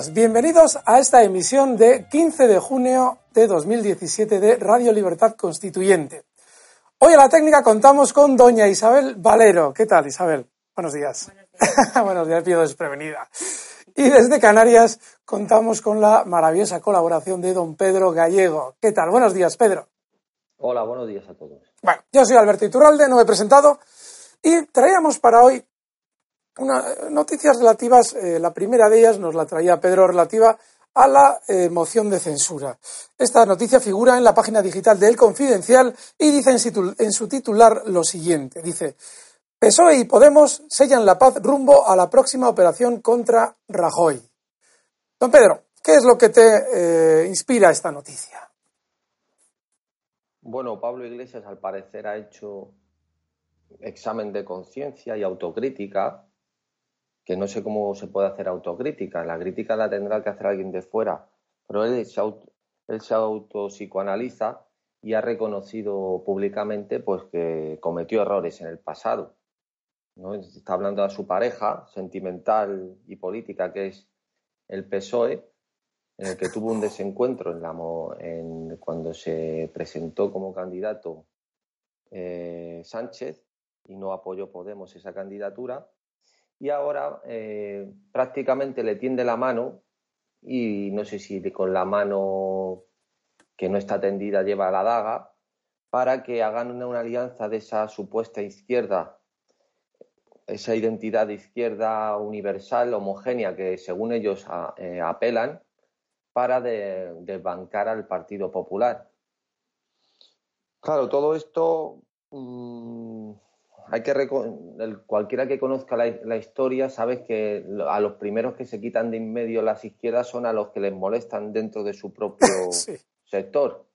Días, bienvenidos a esta emisión de 15 de junio de 2017 de Radio Libertad Constituyente. Hoy a la técnica contamos con doña Isabel Valero. ¿Qué tal, Isabel? Buenos días. Buenos días, pido desprevenida. Y desde Canarias contamos con la maravillosa colaboración de don Pedro Gallego. ¿Qué tal? Buenos días, Pedro. Hola, buenos días a todos. Bueno, yo soy Alberto Iturralde, no me he presentado y traíamos para hoy noticias relativas, eh, la primera de ellas nos la traía Pedro relativa a la eh, moción de censura. Esta noticia figura en la página digital de El Confidencial y dice en su, titular lo siguiente. Dice, PSOE y Podemos sellan la paz rumbo a la próxima operación contra Rajoy. Don Pedro, ¿qué es lo que te eh, inspira esta noticia? Bueno, Pablo Iglesias al parecer ha hecho examen de conciencia y autocrítica que no sé cómo se puede hacer autocrítica. La crítica la tendrá que hacer alguien de fuera, pero él se, auto, él se autopsicoanaliza y ha reconocido públicamente pues, que cometió errores en el pasado. ¿no? Está hablando a su pareja sentimental y política, que es el PSOE, en el que tuvo un desencuentro en la, en, cuando se presentó como candidato eh, Sánchez y no apoyó Podemos esa candidatura y ahora eh, prácticamente le tiende la mano y no sé si con la mano que no está tendida lleva la daga para que hagan una, alianza de esa supuesta izquierda, esa identidad de izquierda universal, homogénea, que según ellos eh, apelan, para desbancar al Partido Popular. Claro, todo esto mm, hay que cualquiera que conozca la, historia sabe que a los primeros que se quitan de en medio las izquierdas son a los que les molestan dentro de su propio sector.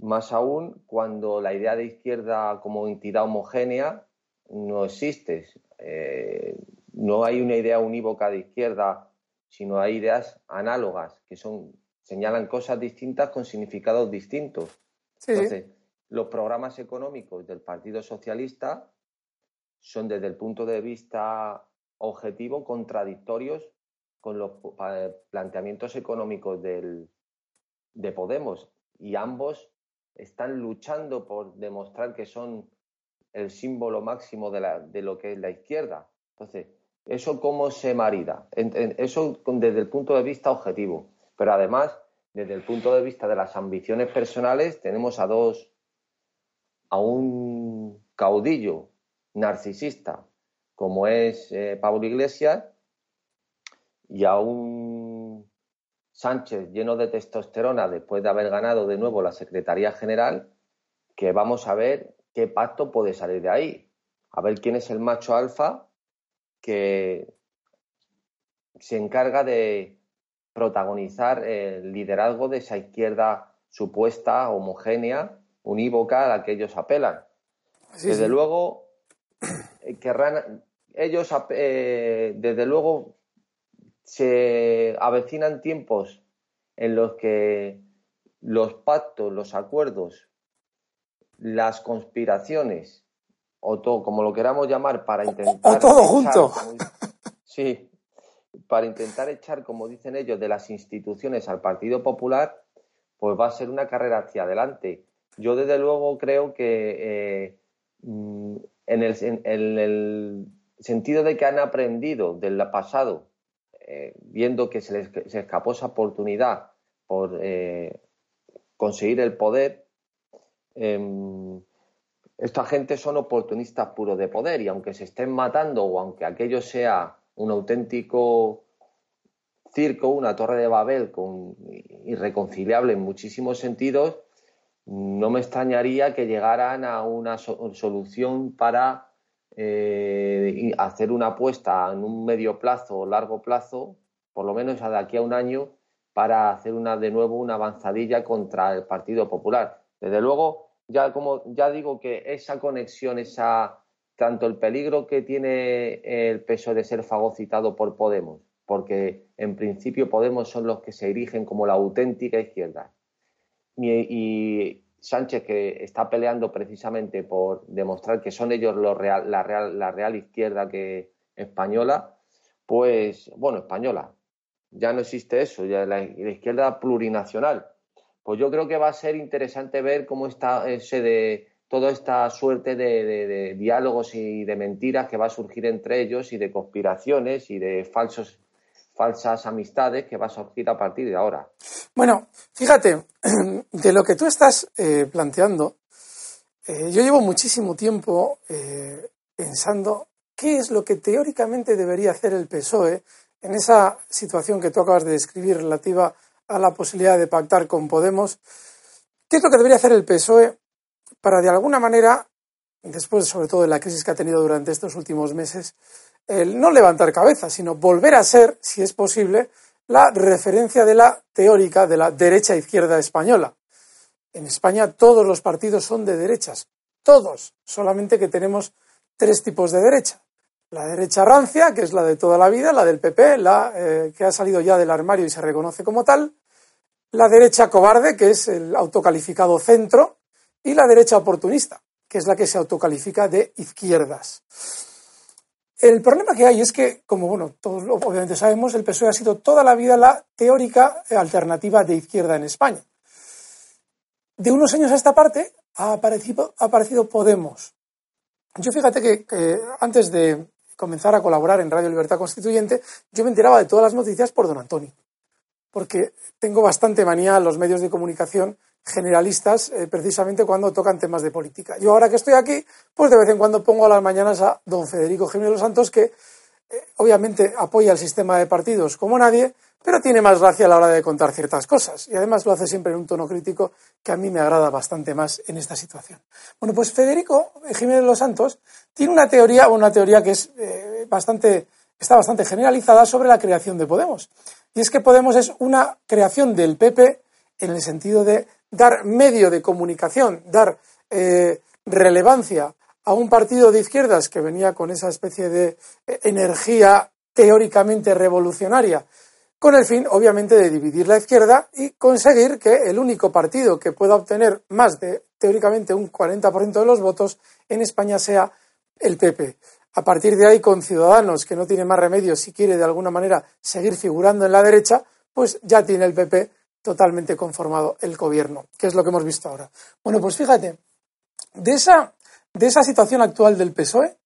Más aún cuando la idea de izquierda como entidad homogénea no existe. Eh, no hay una idea unívoca de izquierda, sino hay ideas análogas que son señalan cosas distintas con significados distintos. Entonces, los programas económicos del Partido Socialista son desde el punto de vista objetivo contradictorios con los planteamientos económicos del, de Podemos y ambos están luchando por demostrar que son el símbolo máximo de, la, de lo que es la izquierda. Entonces, ¿eso cómo se marida? Eso desde el punto de vista objetivo. Pero además, desde el punto de vista de las ambiciones personales, tenemos a dos, a un caudillo narcisista como es eh, Pablo Iglesias y a un Sánchez lleno de testosterona después de haber ganado de nuevo la Secretaría General, que vamos a ver qué pacto puede salir de ahí. A ver quién es el macho alfa que se encarga de protagonizar el liderazgo de esa izquierda supuesta, homogénea, unívoca a la que ellos apelan. Desde luego, querrán, ellos, eh, desde luego, se avecinan tiempos en los que los pactos, los acuerdos, las conspiraciones, o todo, como lo queramos llamar, para intentar... O todo junto. sí, para intentar echar, como dicen ellos, de las instituciones al Partido Popular, pues va a ser una carrera hacia adelante. Yo desde luego creo que eh, mm, en, el, sentido de que han aprendido del pasado, eh, viendo que se les escapó esa oportunidad por eh, conseguir el poder, em, esta gente son oportunistas puros de poder y aunque se estén matando o aunque aquello sea un auténtico circo, una torre de Babel con, irreconciliable en muchísimos sentidos, no me extrañaría que llegaran a una solución para eh, hacer una apuesta en un medio plazo o largo plazo, por lo menos de aquí a un año, para hacer una de nuevo una avanzadilla contra el Partido Popular. Desde luego, ya como ya digo que esa conexión, esa tanto el peligro que tiene el peso de ser fagocitado por Podemos, porque en principio Podemos son los que se erigen como la auténtica izquierda. Y, Sánchez, que está peleando precisamente por demostrar que son ellos la, real, la real izquierda que española, pues, bueno, española, ya no existe eso, ya la, izquierda plurinacional. Pues yo creo que va a ser interesante ver cómo está ese de toda esta suerte de, diálogos y de mentiras que va a surgir entre ellos y de conspiraciones y de falsos falsas amistades que va a surgir a partir de ahora. Bueno, fíjate, de lo que tú estás eh, planteando, eh, yo llevo muchísimo tiempo eh, pensando qué es lo que teóricamente debería hacer el PSOE en esa situación que tú acabas de describir relativa a la posibilidad de pactar con Podemos. ¿Qué es lo que debería hacer el PSOE para de alguna manera, después sobre todo de la crisis que ha tenido durante estos últimos meses, el no levantar cabeza, sino volver a ser, si es posible, la referencia de la teórica de la derecha izquierda española. En España todos los partidos son de derechas, todos, solamente que tenemos tres tipos de derecha. La derecha rancia, que es la de toda la vida, la del PP, la eh, que ha salido ya del armario y se reconoce como tal. La derecha cobarde, que es el autocalificado centro, y la derecha oportunista, que es la que se autocalifica de izquierdas. El problema que hay es que, como bueno, todos obviamente sabemos, el PSOE ha sido toda la vida la teórica alternativa de izquierda en España. De unos años a esta parte ha aparecido, ha aparecido Podemos. Yo fíjate que, antes de comenzar a colaborar en Radio Libertad Constituyente, yo me enteraba de todas las noticias por don Antonio, porque tengo bastante manía a los medios de comunicación generalistas eh, precisamente cuando tocan temas de política. Yo ahora que estoy aquí, pues de vez en cuando pongo a las mañanas a don Federico Jiménez Santos, que eh, obviamente apoya el sistema de partidos como nadie, pero tiene más gracia a la hora de contar ciertas cosas. Y además lo hace siempre en un tono crítico que a mí me agrada bastante más en esta situación. Bueno, pues Federico Jiménez Los Santos tiene una teoría, una teoría que es eh, bastante, está bastante generalizada sobre la creación de Podemos. Y es que Podemos es una creación del PP en el sentido de dar medio de comunicación, dar eh, relevancia a un partido de izquierdas que venía con esa especie de eh, energía teóricamente revolucionaria, con el fin, obviamente, de dividir la izquierda y conseguir que el único partido que pueda obtener más de, teóricamente, un 40% de los votos en España sea el PP. A partir de ahí, con Ciudadanos, que no tiene más remedio si quiere de alguna manera seguir figurando en la derecha, pues ya tiene el PP totalmente conformado el gobierno, que es lo que hemos visto ahora. Bueno, pues fíjate, de esa, de esa situación actual del PSOE,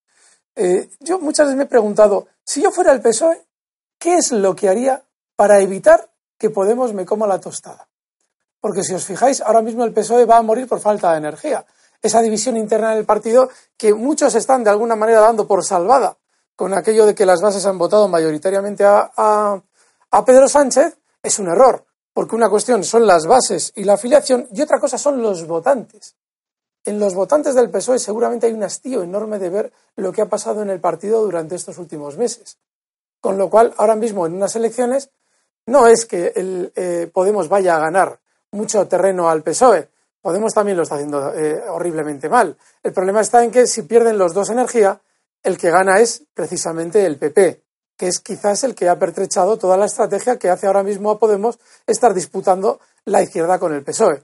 eh, yo muchas veces me he preguntado, si yo fuera el PSOE, ¿qué es lo que haría para evitar que Podemos me coma la tostada? Porque si os fijáis, ahora mismo el PSOE va a morir por falta de energía. Esa división interna del partido que muchos están de alguna manera dando por salvada con aquello de que las bases han votado mayoritariamente a, a Pedro Sánchez, es un error porque una cuestión son las bases y la afiliación y otra cosa son los votantes. En los votantes del PSOE seguramente hay un hastío enorme de ver lo que ha pasado en el partido durante estos últimos meses. Con lo cual, ahora mismo en unas elecciones, no es que el eh, Podemos vaya a ganar mucho terreno al PSOE. Podemos también lo está haciendo eh, horriblemente mal. El problema está en que si pierden los dos energía, el que gana es precisamente el PP. Que es quizás el que ha pertrechado toda la estrategia que hace ahora mismo a Podemos estar disputando la izquierda con el PSOE.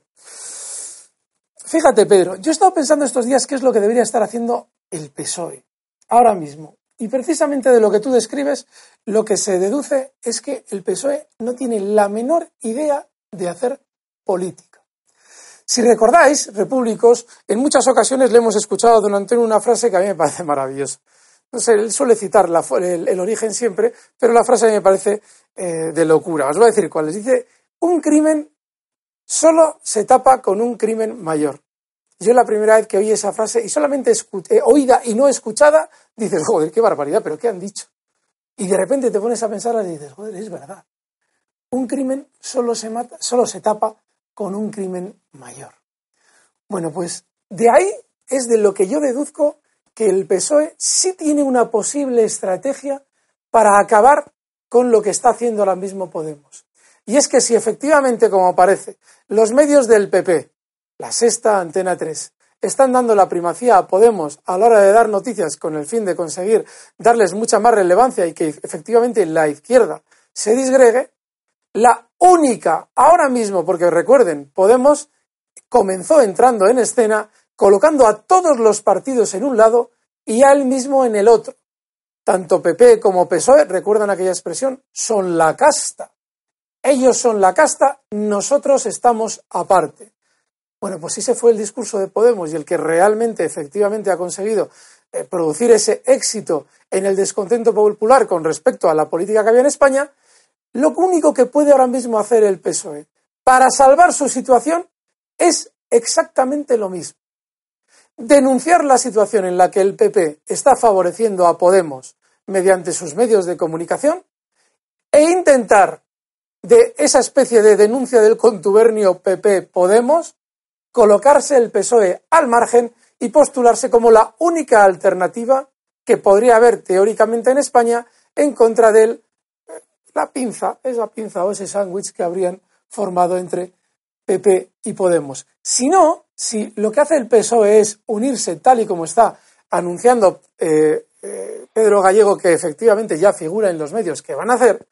Fíjate, Pedro, yo he estado pensando estos días qué es lo que debería estar haciendo el PSOE ahora mismo. Y precisamente de lo que tú describes, lo que se deduce es que el PSOE no tiene la menor idea de hacer política. Si recordáis, repúblicos, en muchas ocasiones le hemos escuchado a don Antonio una frase que a mí me parece maravillosa. Él suele citar el, origen siempre, pero la frase me parece eh, de locura. Os voy a decir cuál es. Dice, un crimen solo se tapa con un crimen mayor. Yo la primera vez que oí esa frase, y solamente eh, oída y no escuchada, dices, joder, qué barbaridad, pero ¿qué han dicho? Y de repente te pones a pensar y dices, joder, es verdad. Un crimen solo se, mata, solo se tapa con un crimen mayor. Bueno, pues de ahí es de lo que yo deduzco que el PSOE sí tiene una posible estrategia para acabar con lo que está haciendo ahora mismo Podemos. Y es que si efectivamente, como parece, los medios del PP, la sexta, Antena 3, están dando la primacía a Podemos a la hora de dar noticias con el fin de conseguir darles mucha más relevancia y que efectivamente la izquierda se disgregue, la única ahora mismo, porque recuerden, Podemos comenzó entrando en escena colocando a todos los partidos en un lado y a él mismo en el otro. Tanto PP como PSOE, recuerdan aquella expresión, son la casta. Ellos son la casta, nosotros estamos aparte. Bueno, pues ese fue el discurso de Podemos y el que realmente, efectivamente, ha conseguido eh, producir ese éxito en el descontento popular con respecto a la política que había en España, lo único que puede ahora mismo hacer el PSOE para salvar su situación es exactamente lo mismo. Denunciar la situación en la que el PP está favoreciendo a Podemos mediante sus medios de comunicación e intentar de esa especie de denuncia del contubernio PP-Podemos colocarse el PSOE al margen y postularse como la única alternativa que podría haber teóricamente en España en contra de eh, la pinza, esa pinza o ese sándwich que habrían formado entre PP y Podemos. Si no, si lo que hace el PSOE es unirse tal y como está anunciando eh, eh, Pedro Gallego, que efectivamente ya figura en los medios que van a hacer,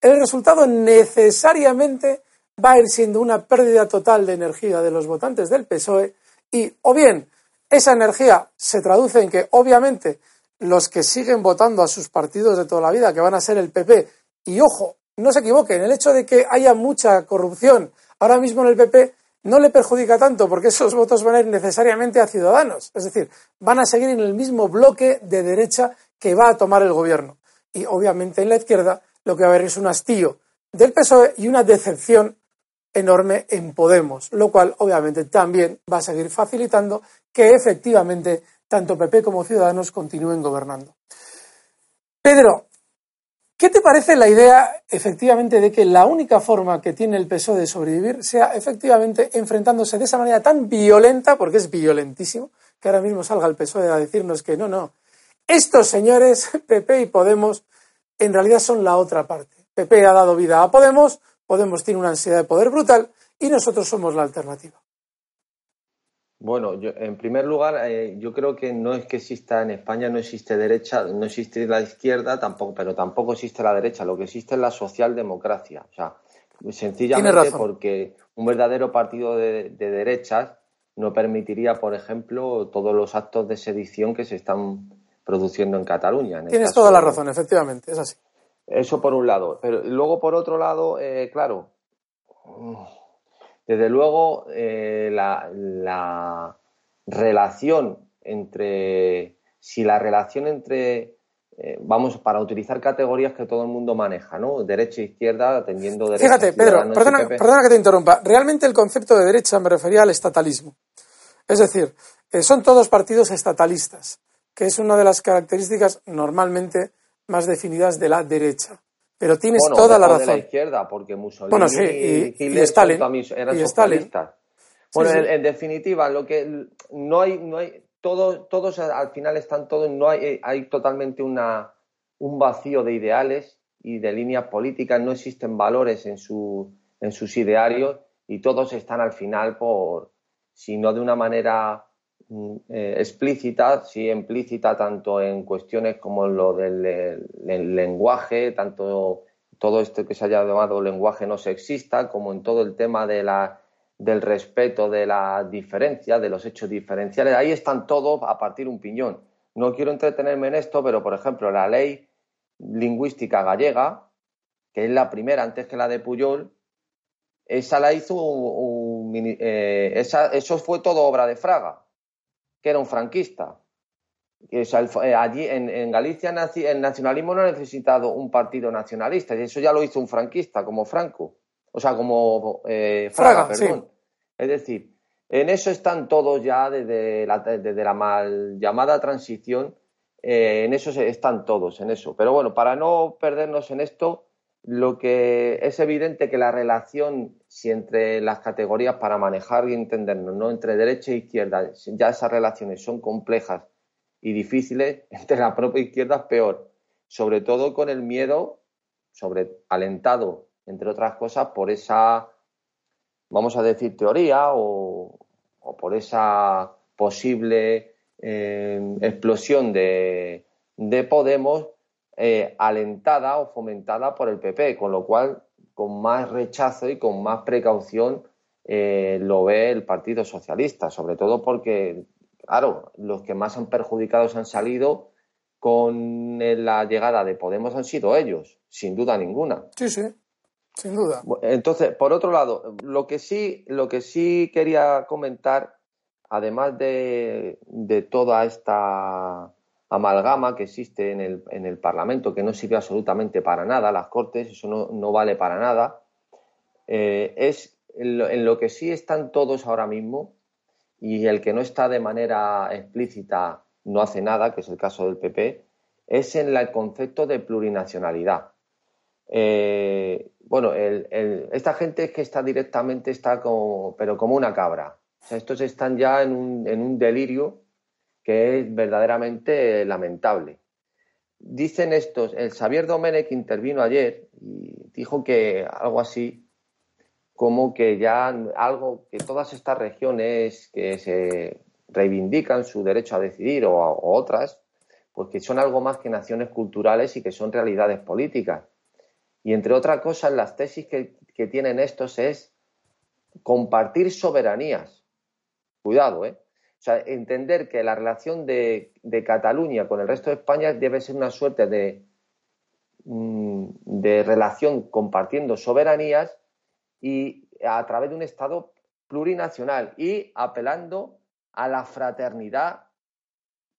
el resultado necesariamente va a ir siendo una pérdida total de energía de los votantes del PSOE y o bien esa energía se traduce en que obviamente los que siguen votando a sus partidos de toda la vida, que van a ser el PP, y ojo, no se equivoquen, el hecho de que haya mucha corrupción ahora mismo en el PP no le perjudica tanto porque esos votos van a ir necesariamente a Ciudadanos, es decir, van a seguir en el mismo bloque de derecha que va a tomar el gobierno. Y obviamente en la izquierda lo que va a haber es un hastío del PSOE y una decepción enorme en Podemos, lo cual obviamente también va a seguir facilitando que efectivamente tanto PP como Ciudadanos continúen gobernando. Pedro, ¿qué te parece la idea efectivamente de que la única forma que tiene el PSOE de sobrevivir sea efectivamente enfrentándose de esa manera tan violenta, porque es violentísimo, que ahora mismo salga el PSOE a decirnos que no, no, estos señores, PP y Podemos, en realidad son la otra parte. PP ha dado vida a Podemos, Podemos tiene una ansiedad de poder brutal y nosotros somos la alternativa. Bueno, en primer lugar, eh, yo creo que no es que exista en España, no existe derecha, no existe la izquierda, tampoco, pero tampoco existe la derecha. Lo que existe es la socialdemocracia. O sea, sencillamente porque un verdadero partido de, derechas no permitiría, por ejemplo, todos los actos de sedición que se están produciendo en Cataluña. Tienes toda la razón, efectivamente, es así. Eso por un lado. Pero luego, por otro lado, eh, claro, desde luego eh, la, relación entre, si la relación entre, eh, vamos, para utilizar categorías que todo el mundo maneja, ¿no? Derecha e izquierda, atendiendo derecha. Fíjate, Pedro, perdona, perdona que te interrumpa. Realmente el concepto de derecha me refería al estatalismo. Es decir, son todos partidos estatalistas, que es una de las características normalmente más definidas de la derecha. Pero tienes toda la razón. de la izquierda, porque Mussolini bueno, sí, y, y, Stalin, eran socialistas. Bueno, En, definitiva, lo que no hay, no hay, todos, todos al final están todos, no hay, hay totalmente una, un vacío de ideales y de líneas políticas, no existen valores en, su, en sus idearios y todos están al final por, si no de una manera eh, explícita, sí implícita, tanto en cuestiones como lo del lenguaje, tanto todo esto que se haya llamado lenguaje no sexista, como en todo el tema de la, del respeto de la diferencia, de los hechos diferenciales. Ahí están todos a partir un piñón. No quiero entretenerme en esto, pero por ejemplo, la ley lingüística gallega, que es la primera antes que la de Puyol, esa la hizo un, eh, eso fue todo obra de Fraga, que era un franquista. Eh, allí en, Galicia el nacionalismo no ha necesitado un partido nacionalista, y eso ya lo hizo un franquista, como Franco, o sea, como eh, Fraga, perdón. Es decir, en eso están todos ya desde la, desde la mal llamada transición, en eso están todos, en eso. Pero bueno, para no perdernos en esto, lo que es evidente que la relación si entre las categorías para manejar y entendernos, no entre derecha e izquierda, ya esas relaciones son complejas y difíciles, entre la propia izquierda es peor, sobre todo con el miedo, sobre alentado, entre otras cosas, por esa, vamos a decir, teoría o, por esa posible eh, explosión de, de Podemos eh, alentada o fomentada por el PP, con lo cual con más rechazo y con más precaución eh, lo ve el Partido Socialista, sobre todo porque, claro, los que más han perjudicados han salido con la llegada de Podemos han sido ellos, sin duda ninguna. Sí, sí, sin duda. Entonces, por otro lado, lo que sí, lo que sí quería comentar, además de toda esta amalgama que existe en el, en el, Parlamento que no sirve absolutamente para nada, las Cortes, eso no, vale para nada, eh, es en lo, que sí están todos ahora mismo y el que no está de manera explícita no hace nada, que es el caso del PP, es en el concepto de plurinacionalidad. Eh, bueno, esta gente es que está directamente, está como, pero como una cabra. O sea, estos están ya en un, en un delirio que es verdaderamente lamentable. Dicen estos, el Xavier Domenech intervino ayer y dijo que algo así como que ya algo, que todas estas regiones que se reivindican su derecho a decidir o, otras, pues que son algo más que naciones culturales y que son realidades políticas. Y entre otras cosas, las tesis que, que tienen estos es compartir soberanías. Cuidado, ¿eh? O sea, entender que la relación de, Cataluña con el resto de España debe ser una suerte de, mm, de relación compartiendo soberanías y a través de un Estado plurinacional y apelando a la fraternidad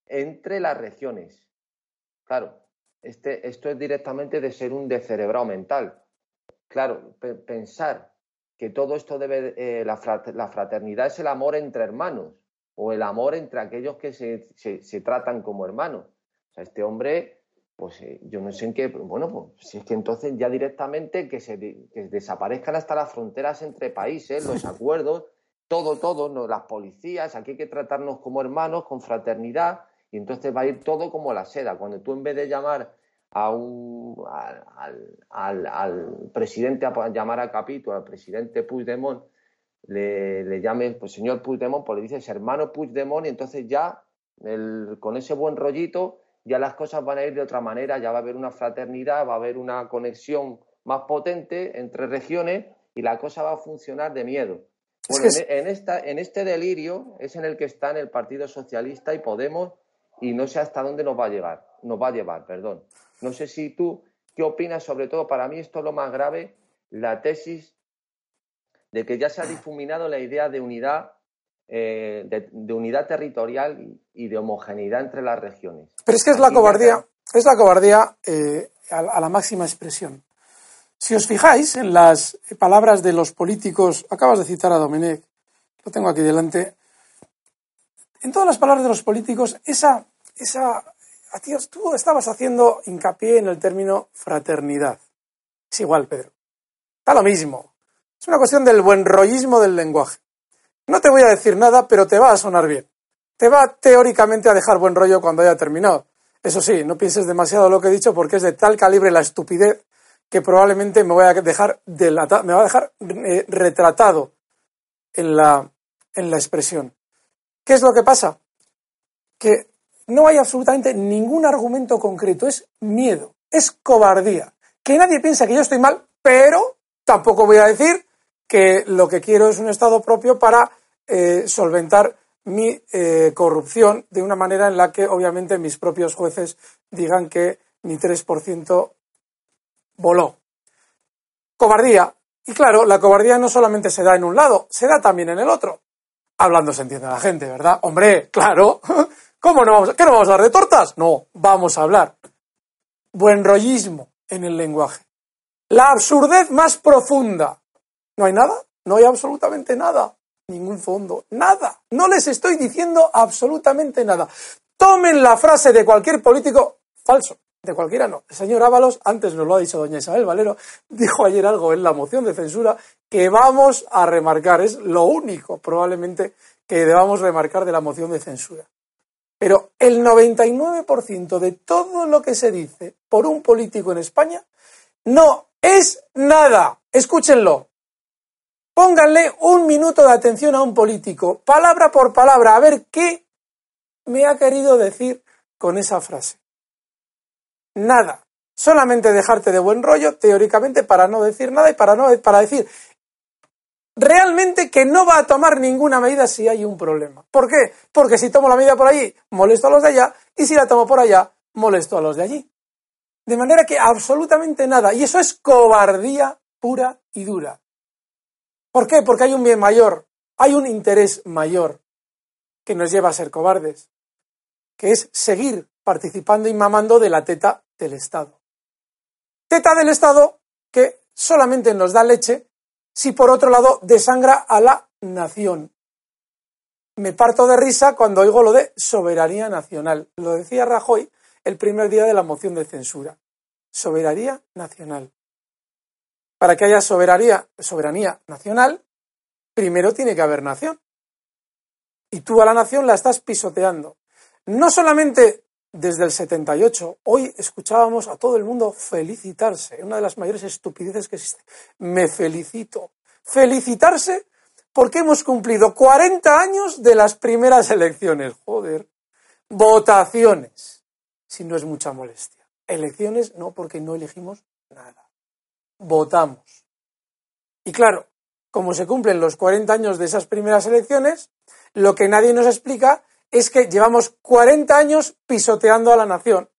entre las regiones. Claro, este, esto es directamente de ser un descerebrado mental. Claro, pensar que todo esto debe, eh, la fraternidad es el amor entre hermanos o el amor entre aquellos que se, se, tratan como hermanos. O sea, este hombre, pues eh, yo no sé en qué, bueno, pues si es que entonces ya directamente que, se, desaparezcan hasta las fronteras entre países, los acuerdos, todo, todo, ¿no? las policías, aquí hay que tratarnos como hermanos, con fraternidad, y entonces va a ir todo como la seda. Cuando tú en vez de llamar a un, al, al, al presidente, a llamar a capítulo, al presidente Puigdemont, le, le llame pues, señor Puigdemont, pues le dices hermano Puigdemont y entonces ya con ese buen rollito ya las cosas van a ir de otra manera, ya va a haber una fraternidad, va a haber una conexión más potente entre regiones y la cosa va a funcionar de miedo. Bueno, en, esta, en este delirio es en el que está en el Partido Socialista y Podemos y no sé hasta dónde nos va a llegar, nos va a llevar, perdón. No sé si tú, ¿qué opinas? Sobre todo, para mí esto es lo más grave, la tesis de que ya se ha difuminado la idea de unidad, eh, de, unidad territorial y de homogeneidad entre las regiones. Pero es que es la cobardía, es la cobardía eh, a, la máxima expresión. Si os fijáis en las palabras de los políticos, acabas de citar a Domenech, lo tengo aquí delante, en todas las palabras de los políticos, esa, esa, tú estabas haciendo hincapié en el término fraternidad. Es igual, Pedro. Está lo mismo. Es una cuestión del buen rollismo del lenguaje. No te voy a decir nada, pero te va a sonar bien. Te va teóricamente a dejar buen rollo cuando haya terminado. Eso sí, no pienses demasiado lo que he dicho porque es de tal calibre la estupidez que probablemente me voy a dejar me va a dejar eh, retratado en la, en la expresión. ¿Qué es lo que pasa? que no hay absolutamente ningún argumento concreto, es miedo, es cobardía. Que nadie piensa que yo estoy mal, pero tampoco voy a decir que lo que quiero es un Estado propio para eh, solventar mi eh, corrupción de una manera en la que obviamente mis propios jueces digan que mi 3% voló. Cobardía. Y claro, la cobardía no solamente se da en un lado, se da también en el otro. Hablando se entiende la gente, ¿verdad? Hombre, claro. ¿Cómo no vamos a, ¿Qué no vamos a hablar de tortas? No, vamos a hablar. Buen rollismo en el lenguaje. La absurdez más profunda. ¿No hay nada? No hay absolutamente nada. Ningún fondo. Nada. No les estoy diciendo absolutamente nada. Tomen la frase de cualquier político falso de cualquiera no. El señor Ábalos, antes nos lo ha dicho doña Isabel Valero, dijo ayer algo en la moción de censura que vamos a remarcar. Es lo único probablemente que debamos remarcar de la moción de censura. Pero el 99% de todo lo que se dice por un político en España no es nada. Escúchenlo. Pónganle un minuto de atención a un político, palabra por palabra, a ver qué me ha querido decir con esa frase nada. Solamente dejarte de buen rollo, teóricamente, para no decir nada y para, no, para decir realmente que no va a tomar ninguna medida si hay un problema. ¿Por qué? Porque si tomo la medida por allí, molesto a los de allá, y si la tomo por allá, molesto a los de allí. De manera que absolutamente nada. Y eso es cobardía pura y dura. ¿Por qué? Porque hay un bien mayor, hay un interés mayor que nos lleva a ser cobardes, que es seguir participando y mamando de la teta del Estado. Teta del Estado que solamente nos da leche si por otro lado desangra a la nación. Me parto de risa cuando oigo lo de soberanía nacional. Lo decía Rajoy el primer día de la moción de censura. Soberanía nacional. Para que haya soberanía, soberanía nacional, primero tiene que haber nación. Y tú a la nación la estás pisoteando. No solamente desde el 78, hoy escuchábamos a todo el mundo felicitarse, una de las mayores estupideces que existe. Me felicito. Felicitarse porque hemos cumplido 40 años de las primeras elecciones. Joder. Votaciones, si no es mucha molestia. Elecciones no, porque no elegimos nada. Votamos. Y claro, como se cumplen los 40 años de esas primeras elecciones, lo que nadie nos explica es que llevamos 40 años pisoteando a la nación.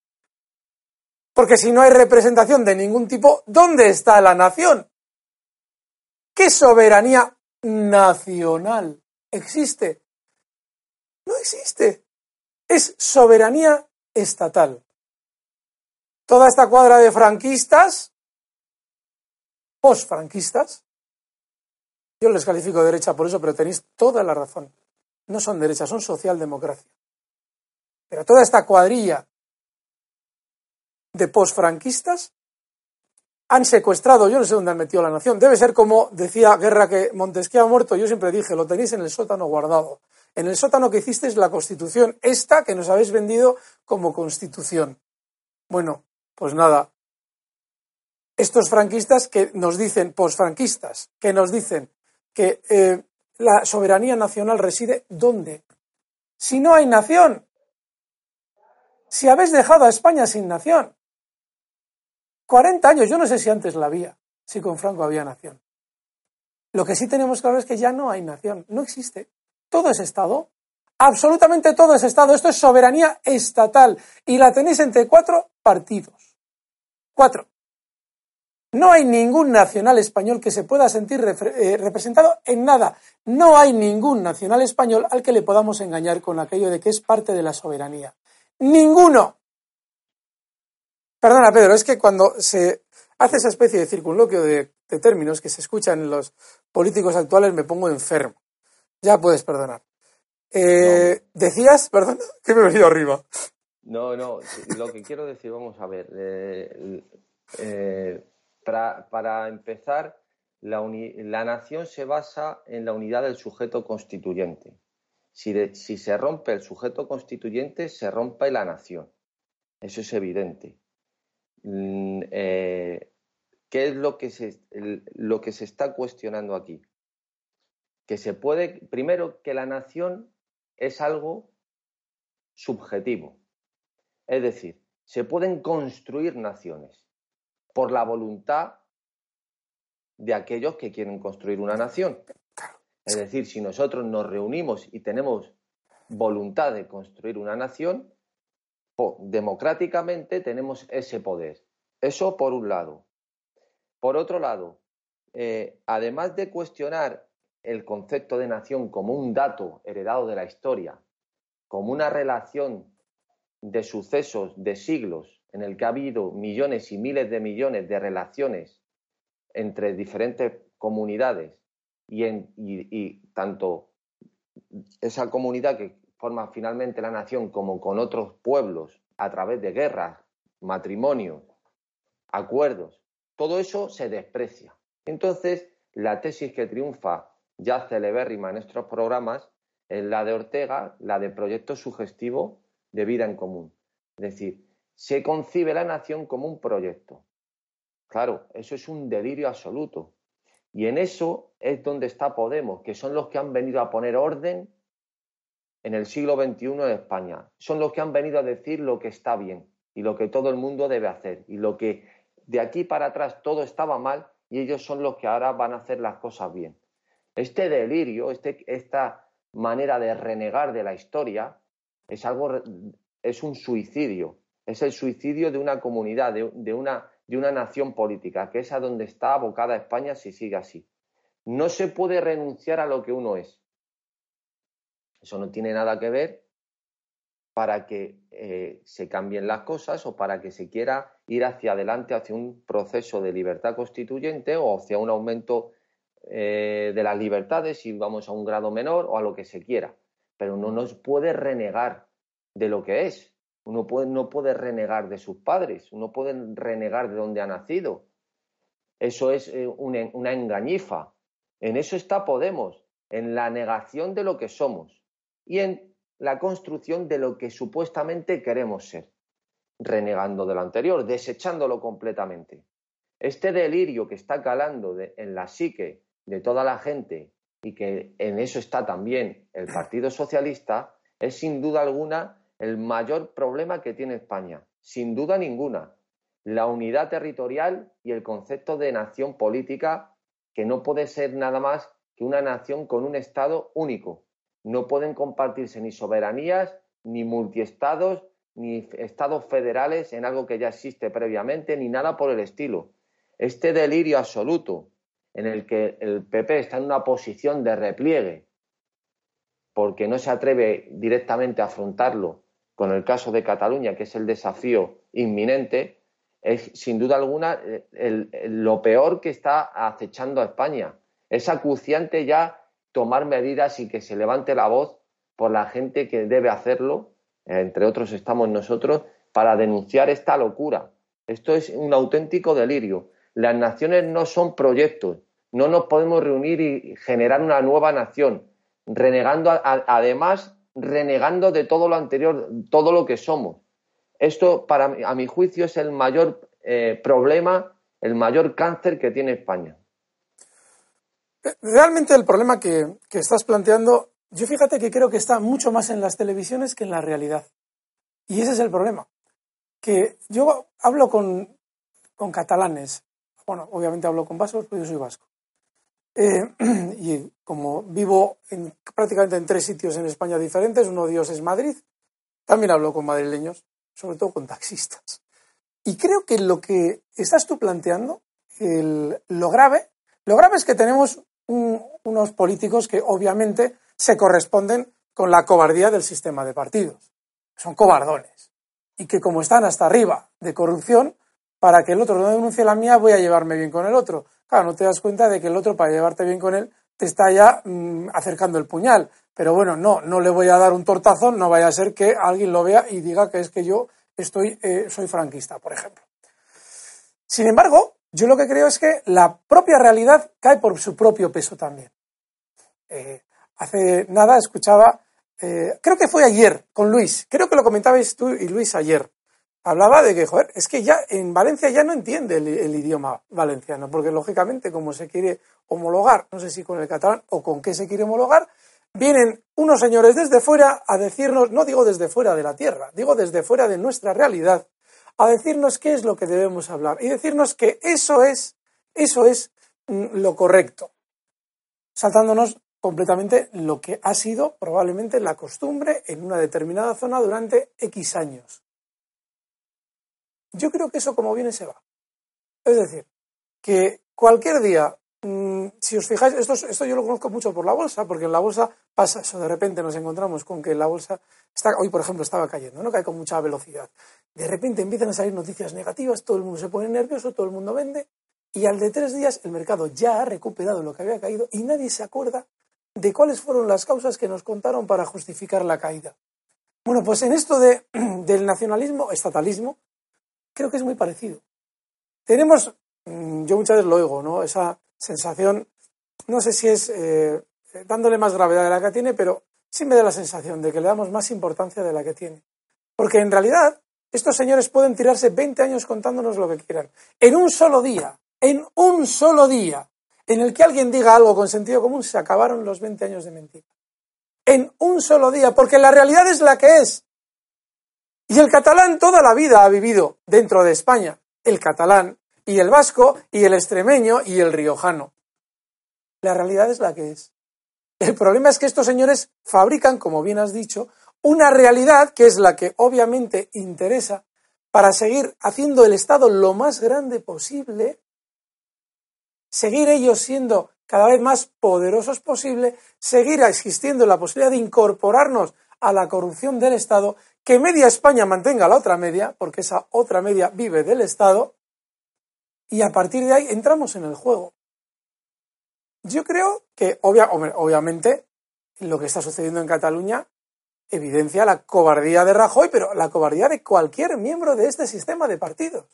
Porque si no hay representación de ningún tipo, ¿dónde está la nación? ¿Qué soberanía nacional existe? No existe. Es soberanía estatal. Toda esta cuadra de franquistas, posfranquistas, yo les califico de derecha por eso, pero tenéis toda la razón no son derechas, son socialdemocracia. Pero toda esta cuadrilla de posfranquistas han secuestrado, yo no sé dónde han metido la nación. Debe ser como decía Guerra que Montesquieu ha muerto, yo siempre dije, lo tenéis en el sótano guardado. En el sótano que hicisteis la constitución, esta que nos habéis vendido como constitución. Bueno, pues nada. Estos franquistas que nos dicen, posfranquistas, que nos dicen que eh, la soberanía nacional reside ¿dónde? Si no hay nación. Si habéis dejado a España sin nación. 40 años, yo no sé si antes la había, si con Franco había nación. Lo que sí tenemos claro es que ya no hay nación, no existe. Todo es Estado, absolutamente todo es Estado. Esto es soberanía estatal y la tenéis entre cuatro partidos. Cuatro. No hay ningún nacional español que se pueda sentir eh, representado en nada. No hay ningún nacional español al que le podamos engañar con aquello de que es parte de la soberanía. Ninguno. Perdona, Pedro, es que cuando se hace esa especie de circunloquio de, términos que se escuchan en los políticos actuales, me pongo enfermo. Ya puedes perdonar. Eh, ¿Decías, perdón, que me he venido arriba? No, no, lo que quiero decir, vamos a ver. Eh, para, empezar, la, nación se basa en la unidad del sujeto constituyente. Si, se rompe el sujeto constituyente, se rompe la nación. Eso es evidente. Mm, eh, ¿Qué es lo que, se, lo que se está cuestionando aquí? Que se puede, primero, que la nación es algo subjetivo. Es decir, se pueden construir naciones por la voluntad de aquellos que quieren construir una nación. Es decir, si nosotros nos reunimos y tenemos voluntad de construir una nación, democráticamente tenemos ese poder. Eso por un lado. Por otro lado, eh, además de cuestionar el concepto de nación como un dato heredado de la historia, como una relación de sucesos de siglos en el que ha habido millones y miles de millones de relaciones entre diferentes comunidades y, tanto esa comunidad que forma finalmente la nación como con otros pueblos a través de guerras, matrimonios, acuerdos, todo eso se desprecia. Entonces, la tesis que triunfa ya celebérrima en nuestros programas es la de Ortega, la de proyecto sugestivo de vida en común. Es decir, se concibe la nación como un proyecto. Claro, eso es un delirio absoluto. Y en eso es donde está Podemos, que son los que han venido a poner orden en el siglo XXI en España. Son los que han venido a decir lo que está bien y lo que todo el mundo debe hacer. Y lo que de aquí para atrás todo estaba mal y ellos son los que ahora van a hacer las cosas bien. Este delirio, este, esta manera de renegar de la historia, es algo, es un suicidio. Es el suicidio de una comunidad, de, una, de una nación política, que es a donde está abocada España si sigue así. No se puede renunciar a lo que uno es. Eso no tiene nada que ver para que eh, se cambien las cosas o para que se quiera ir hacia adelante, hacia un proceso de libertad constituyente o hacia un aumento eh, de las libertades, si vamos a un grado menor o a lo que se quiera. Pero no nos puede renegar de lo que es. Uno no puede renegar de sus padres, uno puede renegar de donde ha nacido. Eso es eh, una engañifa. En eso está Podemos, en la negación de lo que somos y en la construcción de lo que supuestamente queremos ser, renegando de lo anterior, desechándolo completamente. Este delirio que está calando en la psique de toda la gente y que en eso está también el Partido Socialista, es sin duda alguna el mayor problema que tiene España, sin duda ninguna. La unidad territorial y el concepto de nación política, que no puede ser nada más que una nación con un Estado único. No pueden compartirse ni soberanías, ni multiestados, ni estados federales en algo que ya existe previamente, ni nada por el estilo. Este delirio absoluto en el que el PP está en una posición de repliegue porque no se atreve directamente a afrontarlo con el caso de Cataluña, que es el desafío inminente, es sin duda alguna lo peor que está acechando a España. Es acuciante ya tomar medidas y que se levante la voz por la gente que debe hacerlo, entre otros estamos nosotros, para denunciar esta locura. Esto es un auténtico delirio. Las naciones no son proyectos, no nos podemos reunir y generar una nueva nación, renegando además renegando de todo lo anterior, todo lo que somos. Esto, para a mi juicio, es el mayor eh, problema, el mayor cáncer que tiene España. Realmente el problema que, que, estás planteando, yo fíjate que creo que está mucho más en las televisiones que en la realidad. Y ese es el problema. Que yo hablo con, con catalanes, bueno, obviamente hablo con vascos, porque yo soy vasco. Eh, y como vivo en, prácticamente en tres sitios en España diferentes, uno de ellos es Madrid, también hablo con madrileños, sobre todo con taxistas. Y creo que lo que estás tú planteando, lo grave, lo grave es que tenemos unos políticos que obviamente se corresponden con la cobardía del sistema de partidos. Son cobardones. Y que como están hasta arriba de corrupción, para que el otro no denuncie la mía, voy a llevarme bien con el otro. Claro, no te das cuenta de que el otro, para llevarte bien con él, te está ya mm, acercando el puñal. Pero bueno, no, no le voy a dar un tortazo, no vaya a ser que alguien lo vea y diga que es que yo estoy, eh, soy franquista, por ejemplo. Sin embargo, yo lo que creo es que la propia realidad cae por su propio peso también. Eh, hace nada escuchaba, eh, creo que fue ayer con Luis, creo que lo comentabais tú y Luis ayer, hablaba de que, joder, es que ya en Valencia ya no entiende el, idioma valenciano, porque lógicamente como se quiere homologar, no sé si con el catalán o con qué se quiere homologar, vienen unos señores desde fuera a decirnos, no digo desde fuera de la Tierra, digo desde fuera de nuestra realidad, a decirnos qué es lo que debemos hablar y decirnos que eso es, eso es mm, lo correcto, saltándonos completamente lo que ha sido probablemente la costumbre en una determinada zona durante X años. Yo creo que eso como viene se va. Es decir, que cualquier día, mm, si os fijáis, esto, esto yo lo conozco mucho por la bolsa, porque en la bolsa pasa eso, de repente nos encontramos con que la bolsa está, hoy por ejemplo estaba cayendo, no cae con mucha velocidad. De repente empiezan a salir noticias negativas, todo el mundo se pone nervioso, todo el mundo vende, y al de tres días el mercado ya ha recuperado lo que había caído y nadie se acuerda de cuáles fueron las causas que nos contaron para justificar la caída. Bueno, pues en esto de, del nacionalismo, estatalismo, creo que es muy parecido. Tenemos, mm, yo muchas veces lo oigo, ¿no? Esa sensación, no sé si es eh, dándole más gravedad de la que tiene, pero sí me da la sensación de que le damos más importancia de la que tiene. Porque en realidad, estos señores pueden tirarse 20 años contándonos lo que quieran. En un solo día, en un solo día, en el que alguien diga algo con sentido común, se acabaron los 20 años de mentira. En un solo día, porque la realidad es la que es. Y el catalán toda la vida ha vivido dentro de España. El catalán y el vasco y el extremeño y el riojano. La realidad es la que es. El problema es que estos señores fabrican, como bien has dicho, una realidad que es la que obviamente interesa para seguir haciendo el Estado lo más grande posible seguir ellos siendo cada vez más poderosos posible, seguir existiendo la posibilidad de incorporarnos a la corrupción del Estado, que media España mantenga la otra media, porque esa otra media vive del Estado, y a partir de ahí entramos en el juego. Yo creo que obviamente lo que está sucediendo en Cataluña evidencia la cobardía de Rajoy, pero la cobardía de cualquier miembro de este sistema de partidos.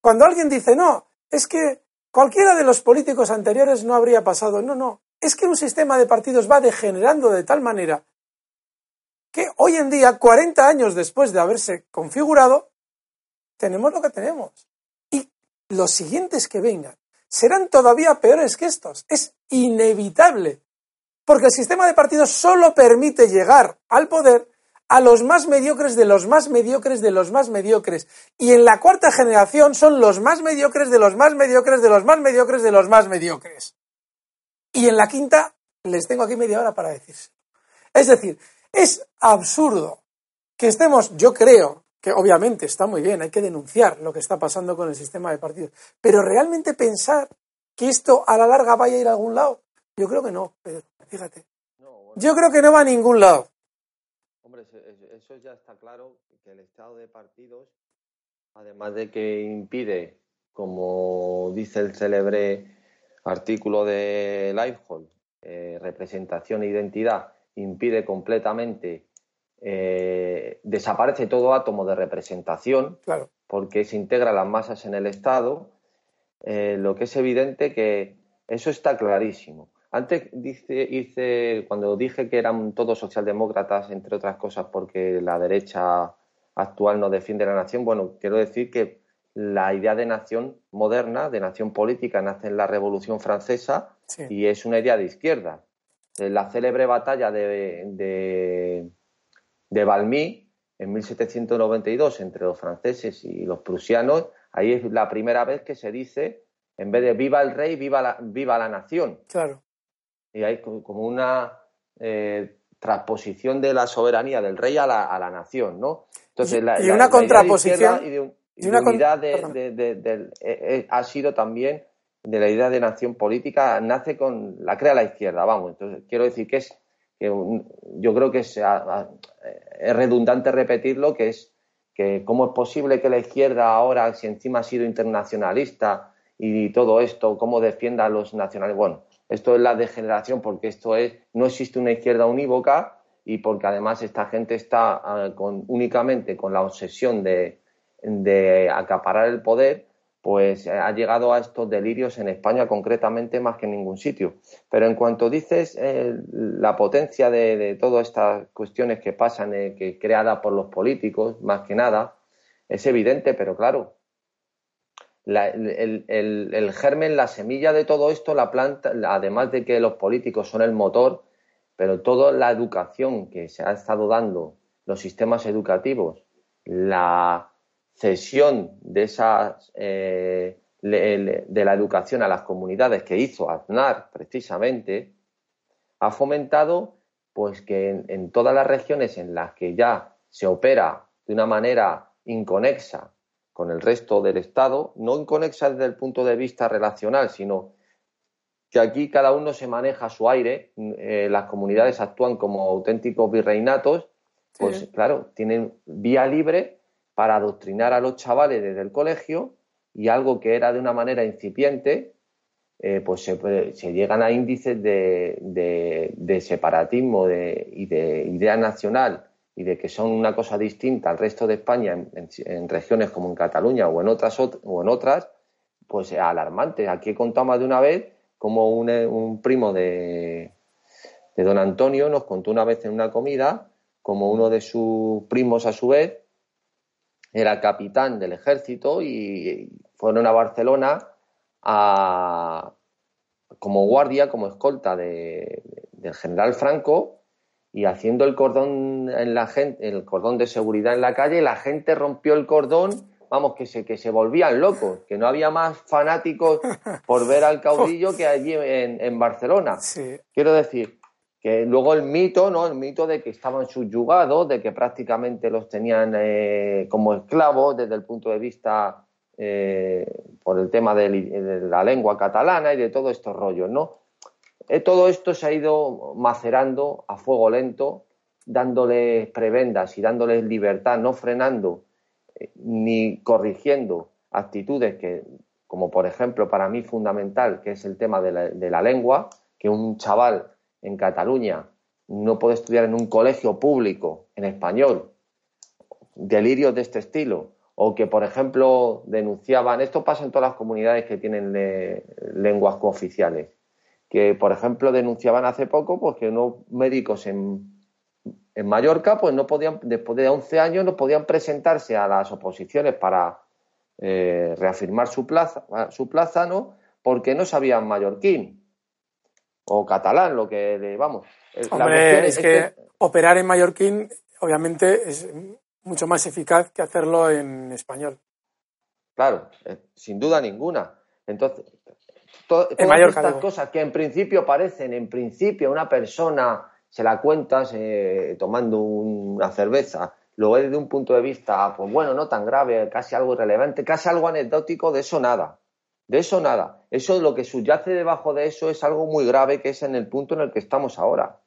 Cuando alguien dice, no, es que Cualquiera de los políticos anteriores no habría pasado. No, no. Es que un sistema de partidos va degenerando de tal manera que hoy en día, 40 años después de haberse configurado, tenemos lo que tenemos. Y los siguientes que vengan serán todavía peores que estos. Es inevitable. Porque el sistema de partidos solo permite llegar al poder a los más mediocres de los más mediocres de los más mediocres. Y en la cuarta generación son los más mediocres de los más mediocres de los más mediocres de los más mediocres. Y en la quinta les tengo aquí media hora para decirse. Es decir, es absurdo que estemos, yo creo que obviamente está muy bien, hay que denunciar lo que está pasando con el sistema de partidos, pero realmente pensar que esto a la larga vaya a ir a algún lado, yo creo que no, Pedro, fíjate. Yo creo que no va a ningún lado eso ya está claro, que el estado de partidos, además de que impide, como dice el célebre artículo de Lifehall, eh, representación e identidad, impide completamente, eh, desaparece todo átomo de representación, porque se integra las masas en el Estado, eh, lo que es evidente que eso está clarísimo. Antes dice, hice, cuando dije que eran todos socialdemócratas, entre otras cosas, porque la derecha actual no defiende la nación, bueno, quiero decir que la idea de nación moderna, de nación política, nace en la Revolución Francesa y es una idea de izquierda. Eh, la célebre batalla de, de, de Valmy en 1792 entre los franceses y los prusianos, ahí es la primera vez que se dice, en vez de viva el rey, viva la, viva la nación. Claro y hay como una eh, transposición de la soberanía del rey a la, a la nación, ¿no? Entonces, la, y una contraposición y de, una unidad de, ha sido también de la idea de nación política nace con la crea la izquierda, vamos. Entonces quiero decir que es que yo creo que es, es redundante repetirlo que es que cómo es posible que la izquierda ahora, si encima ha sido internacionalista y todo esto, cómo defienda a los nacionales. Bueno, esto es la degeneración porque esto es, no existe una izquierda unívoca y porque además esta gente está ah, únicamente con la obsesión de, acaparar el poder, pues ha llegado a estos delirios en España concretamente más que en ningún sitio. Pero en cuanto dices eh, la potencia de, todas estas cuestiones que pasan, eh, que creada por los políticos, más que nada, es evidente, pero claro, el, germen, la semilla de todo esto, la planta, además de que los políticos son el motor, pero toda la educación que se ha estado dando, los sistemas educativos, la cesión de esas eh, de la educación a las comunidades que hizo Aznar precisamente ha fomentado pues que en, todas las regiones en las que ya se opera de una manera inconexa con el resto del Estado, no inconexa desde el punto de vista relacional, sino que aquí cada uno se maneja a su aire, eh, las comunidades actúan como auténticos virreinatos, pues claro, tienen vía libre para adoctrinar a los chavales desde el colegio y algo que era de una manera incipiente, eh, pues se, llegan a índices de, separatismo y de idea nacional y de que son una cosa distinta al resto de España en, regiones como en Cataluña o en otras o en otras, pues alarmante. Aquí he contado más de una vez como un, primo de, de don Antonio nos contó una vez en una comida como uno de sus primos a su vez era capitán del ejército y fueron a Barcelona a, como guardia, como escolta de, del general Franco y haciendo el cordón en la gente, el cordón de seguridad en la calle, la gente rompió el cordón, vamos, que se, que se volvían locos, que no había más fanáticos por ver al caudillo que allí en, Barcelona. Quiero decir, que luego el mito, ¿no? El mito de que estaban subyugados, de que prácticamente los tenían eh, como esclavos desde el punto de vista eh, por el tema de, la lengua catalana y de todos estos rollos, ¿no? Eh, todo esto se ha ido macerando a fuego lento, dándoles prebendas y dándoles libertad, no frenando ni corrigiendo actitudes que, como por ejemplo para mí fundamental, que es el tema de la lengua, que un chaval en Cataluña. No puede estudiar en un colegio público en español, delirios de este estilo, o que, por ejemplo, denunciaban, esto pasa en todas las comunidades que tienen lenguas cooficiales, que, por ejemplo, denunciaban hace poco pues, que unos médicos en, en Mallorca pues no podían, después de 11 años, no podían presentarse a las oposiciones para eh, reafirmar su plaza, su plaza, ¿no? Porque no sabían mallorquín o catalán, lo que, vamos. Hombre, es, que operar en mallorquín, obviamente, es mucho más eficaz que hacerlo en español. Claro, eh, sin duda ninguna. Entonces, todas estas cosas que en principio parecen, en principio, una persona se la cuentas eh, tomando una cerveza, lo ve desde un punto de vista, pues bueno, no tan grave, casi algo irrelevante, casi algo anecdótico, de eso nada. De eso nada. Eso lo que subyace debajo de eso es algo muy grave que es en el punto en el que estamos ahora.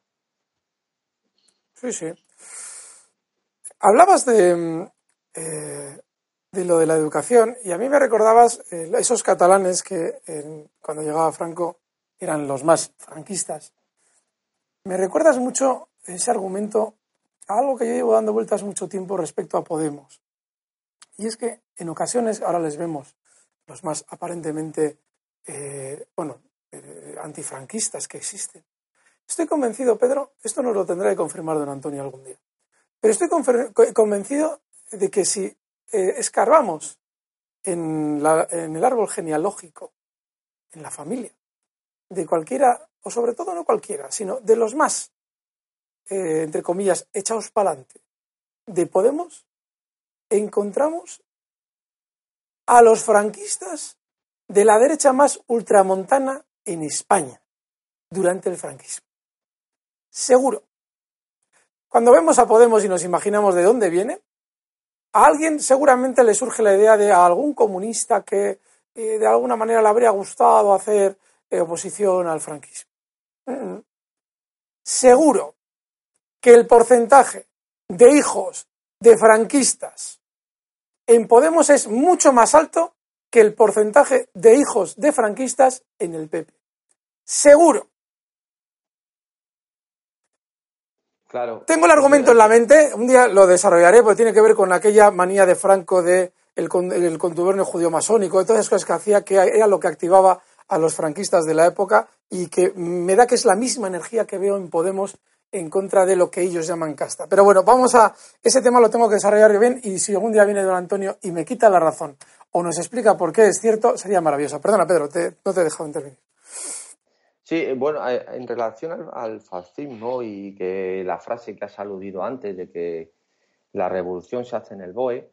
Sí, sí. Hablabas de, eh, de lo de la educación y a mí me recordabas eh, esos catalanes que cuando llegaba Franco eran los más franquistas. Me recuerdas mucho ese argumento a algo que yo llevo dando vueltas mucho tiempo respecto a Podemos. Y es que en ocasiones ahora les vemos los más aparentemente, eh, bueno, antifranquistas que existen. Estoy convencido, Pedro, esto nos lo tendrá que confirmar don Antonio algún día, pero estoy convencido de que si eh, escarbamos en, el árbol genealógico, en la familia, de cualquiera, o sobre todo no cualquiera, sino de los más, eh, entre comillas, echados para adelante de Podemos, encontramos a los franquistas de la derecha más ultramontana en España durante el franquismo. Seguro. Cuando vemos a Podemos y nos imaginamos de dónde viene, a alguien seguramente le surge la idea de algún comunista que eh, de alguna manera le habría gustado hacer eh, oposición al franquismo. Seguro que el porcentaje de hijos de franquistas en Podemos es mucho más alto que el porcentaje de hijos de franquistas en el PP. Seguro. Tengo el argumento en la mente, un día lo desarrollaré porque tiene que ver con aquella manía de Franco de el, contubernio judío masónico, de todas esas cosas que hacía, que era lo que activaba a los franquistas de la época y que me da que es la misma energía que veo en Podemos en contra de lo que ellos llaman casta. Pero bueno, vamos a. Ese tema lo tengo que desarrollar bien y si algún día viene don Antonio y me quita la razón o nos explica por qué es cierto, sería maravilloso. Perdona, Pedro, no te he dejado intervenir. Sí, bueno, en relación al, fascismo y que la frase que has aludido antes de que la revolución se hace en el BOE,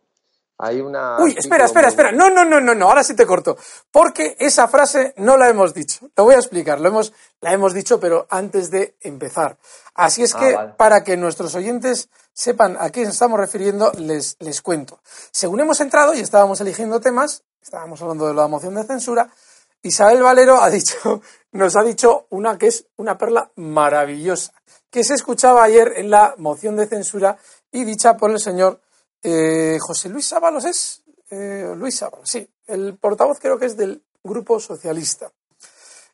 hay una... Uy, espera, espera, espera. No, no, no, no, no, ahora sí te corto. Porque esa frase no la hemos dicho. Te voy a explicar. Lo hemos, la hemos dicho, pero antes de empezar. Así es ah, que, para que nuestros oyentes sepan a quién estamos refiriendo, les, les cuento. Según hemos entrado y estábamos eligiendo temas, estábamos hablando de la moción de censura, Isabel Valero ha dicho, nos ha dicho una que es una perla maravillosa, que se escuchaba ayer en la moción de censura y dicha por el señor eh, José Luis Sábalos es, eh, Luis Sábalos, sí, el portavoz creo que es del Grupo Socialista.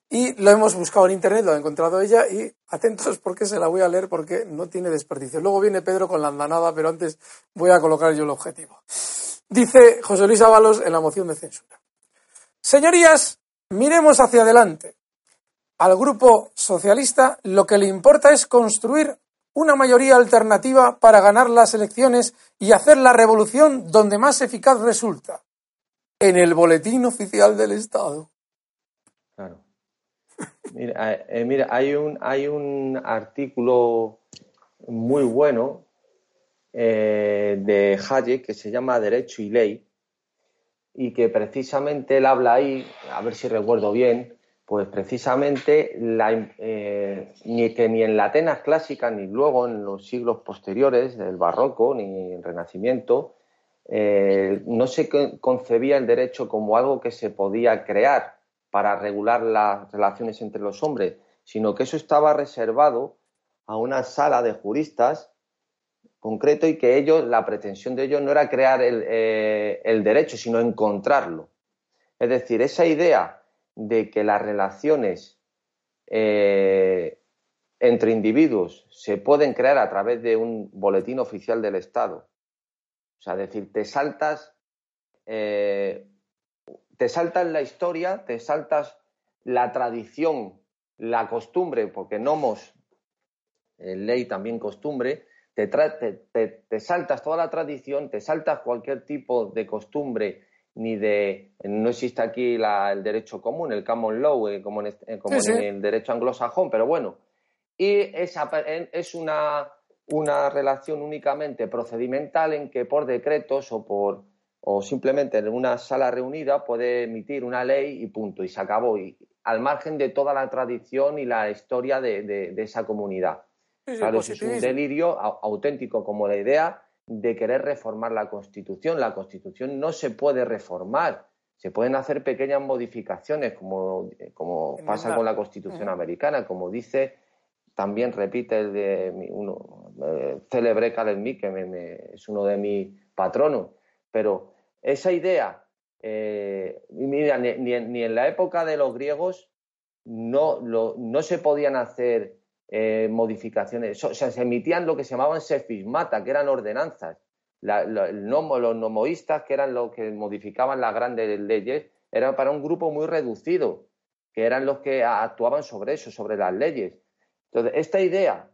Y lo hemos buscado en internet, lo ha encontrado ella y atentos porque se la voy a leer porque no tiene desperdicio. Luego viene Pedro con la andanada, pero antes voy a colocar yo el objetivo. Dice José Luis Ábalos en la moción de censura. Señorías, Miremos hacia adelante. Al grupo socialista lo que le importa es construir una mayoría alternativa para ganar las elecciones y hacer la revolución donde más eficaz resulta, en el boletín oficial del Estado. Claro. Mira, eh, eh, hay, un, hay un artículo muy bueno eh, de Hayek que se llama Derecho y Ley, y que precisamente él habla ahí, a ver si recuerdo bien, pues precisamente eh, ni que ni en la Atenas clásica ni luego en los siglos posteriores del barroco ni el renacimiento eh, no se concebía el derecho como algo que se podía crear para regular las relaciones entre los hombres, sino que eso estaba reservado a una sala de juristas concreto y que ellos, la pretensión de ellos no era crear el, eh, derecho, sino encontrarlo. Es decir, esa idea de que las relaciones eh, entre individuos se pueden crear a través de un boletín oficial del Estado. O sea, decir, te saltas, eh, te saltas la historia, te saltas la tradición, la costumbre, porque nomos, ley también costumbre, te, saltas toda la tradición, te saltas cualquier tipo de costumbre, ni de. No existe aquí el derecho común, el common law, eh, como, en, el derecho anglosajón, pero bueno. Y esa, es una, una relación únicamente procedimental en que por decretos o por o simplemente en una sala reunida puede emitir una ley y punto, y se acabó, y, al margen de toda la tradición y la historia de esa comunidad claro, es un delirio auténtico como la idea de querer reformar la Constitución. La Constitución no se puede reformar. Se pueden hacer pequeñas modificaciones, como, como pasa con la Constitución americana, como dice, también repite el de uno, eh, célebre que es uno de mis patronos. Pero esa idea, eh, mira, ni, ni, en la época de los griegos no, no se podían hacer eh, modificaciones. O sea, se emitían lo que se llamaban sefismata, que eran ordenanzas. los nomoístas, que eran los que modificaban las grandes leyes, eran para un grupo muy reducido, que eran los que actuaban sobre eso, sobre las leyes. Entonces, esta idea,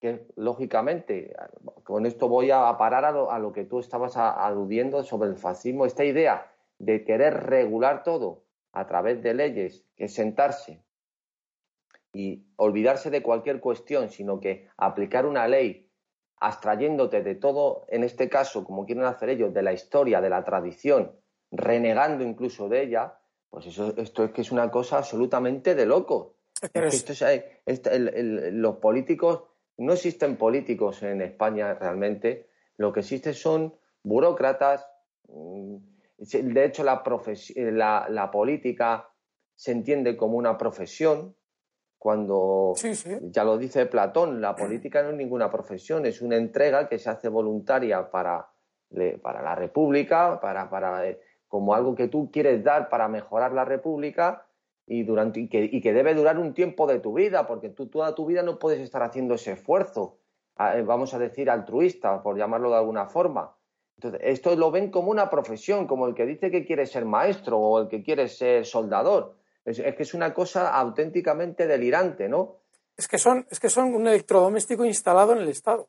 que lógicamente, con esto voy a parar a lo que tú estabas aludiendo sobre el fascismo, esta idea de querer regular todo a través de leyes, que sentarse y olvidarse de cualquier cuestión, sino que aplicar una ley abstrayéndote de todo, en este caso, como quieren hacer ellos, de la historia, de la tradición, renegando incluso de ella, pues eso, esto es que es una cosa absolutamente de loco. los políticos, no existen políticos en España realmente, lo que existe son burócratas. Mm, de hecho, la, la política se entiende como una profesión, cuando ya lo dice Platón, la política no es ninguna profesión, es una entrega que se hace voluntaria para, para la República, para, para, eh, como algo que tú quieres dar para mejorar la República y, durante, y, que, y que debe durar un tiempo de tu vida, porque tú toda tu vida no puedes estar haciendo ese esfuerzo, eh, vamos a decir altruista, por llamarlo de alguna forma. Entonces, esto lo ven como una profesión, como el que dice que quiere ser maestro o el que quiere ser soldador es, que es una cosa auténticamente delirante, ¿no? Es que son, es que son un electrodoméstico instalado en el Estado.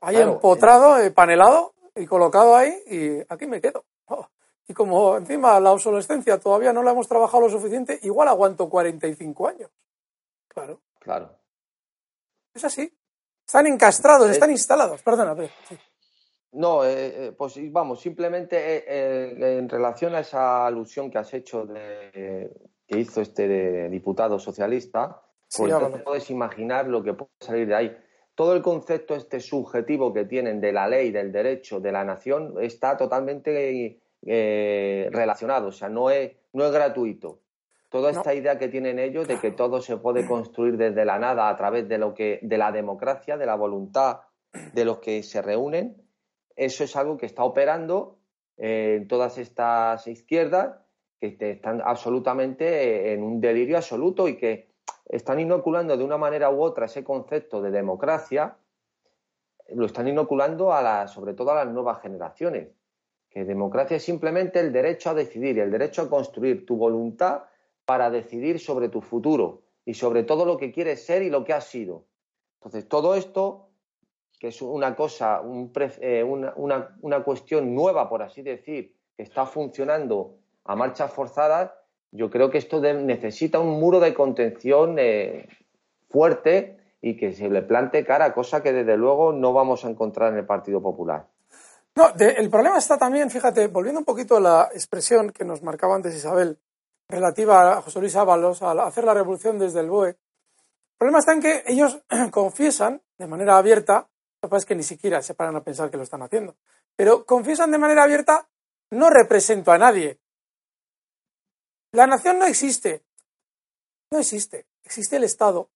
Ahí empotrado, eh, panelado y colocado ahí y aquí me quedo. Oh, Y como encima la obsolescencia todavía no la hemos trabajado lo suficiente, igual aguanto 45 años. Claro. Claro. Es así. Están encastrados, están instalados. Perdona, sí. No, eh, eh, pues vamos, simplemente eh, en relación a esa alusión que has hecho de, que hizo este diputado socialista, pues te puedes imaginar lo que puede salir de ahí. Todo el concepto este subjetivo que tienen de la ley, del derecho, de la nación, está totalmente relacionado, o sea, no es, no es gratuito. Toda esta idea que tienen ellos de que todo se puede construir desde la nada a través de lo que, de la democracia, de la voluntad de los que se reúnen, eso es algo que está operando en todas estas izquierdas que están absolutamente en un delirio absoluto y que están inoculando de una manera u otra ese concepto de democracia, lo están inoculando a sobre todo a las nuevas generaciones. Que democracia es simplemente el derecho a decidir, el derecho a construir tu voluntad para decidir sobre tu futuro y sobre todo lo que quieres ser y lo que has sido. Entonces, todo esto, que es una cosa, eh, una, cuestión nueva, por así decir, que está funcionando a marchas forzadas, yo creo que esto necesita un muro de contención eh, fuerte y que se le plante cara, cosa que desde luego no vamos a encontrar en el Partido Popular. No, el problema está también, fíjate, volviendo un poquito a la expresión que nos marcaba antes Isabel, relativa a José Luis Ábalos, a hacer la revolución desde el BOE. El problema está en que ellos confiesan de manera abierta, lo que pasa es que ni siquiera se paran a pensar que lo están haciendo, pero confiesan de manera abierta, no represento a nadie. La nación no existe. No existe. Existe el Estado.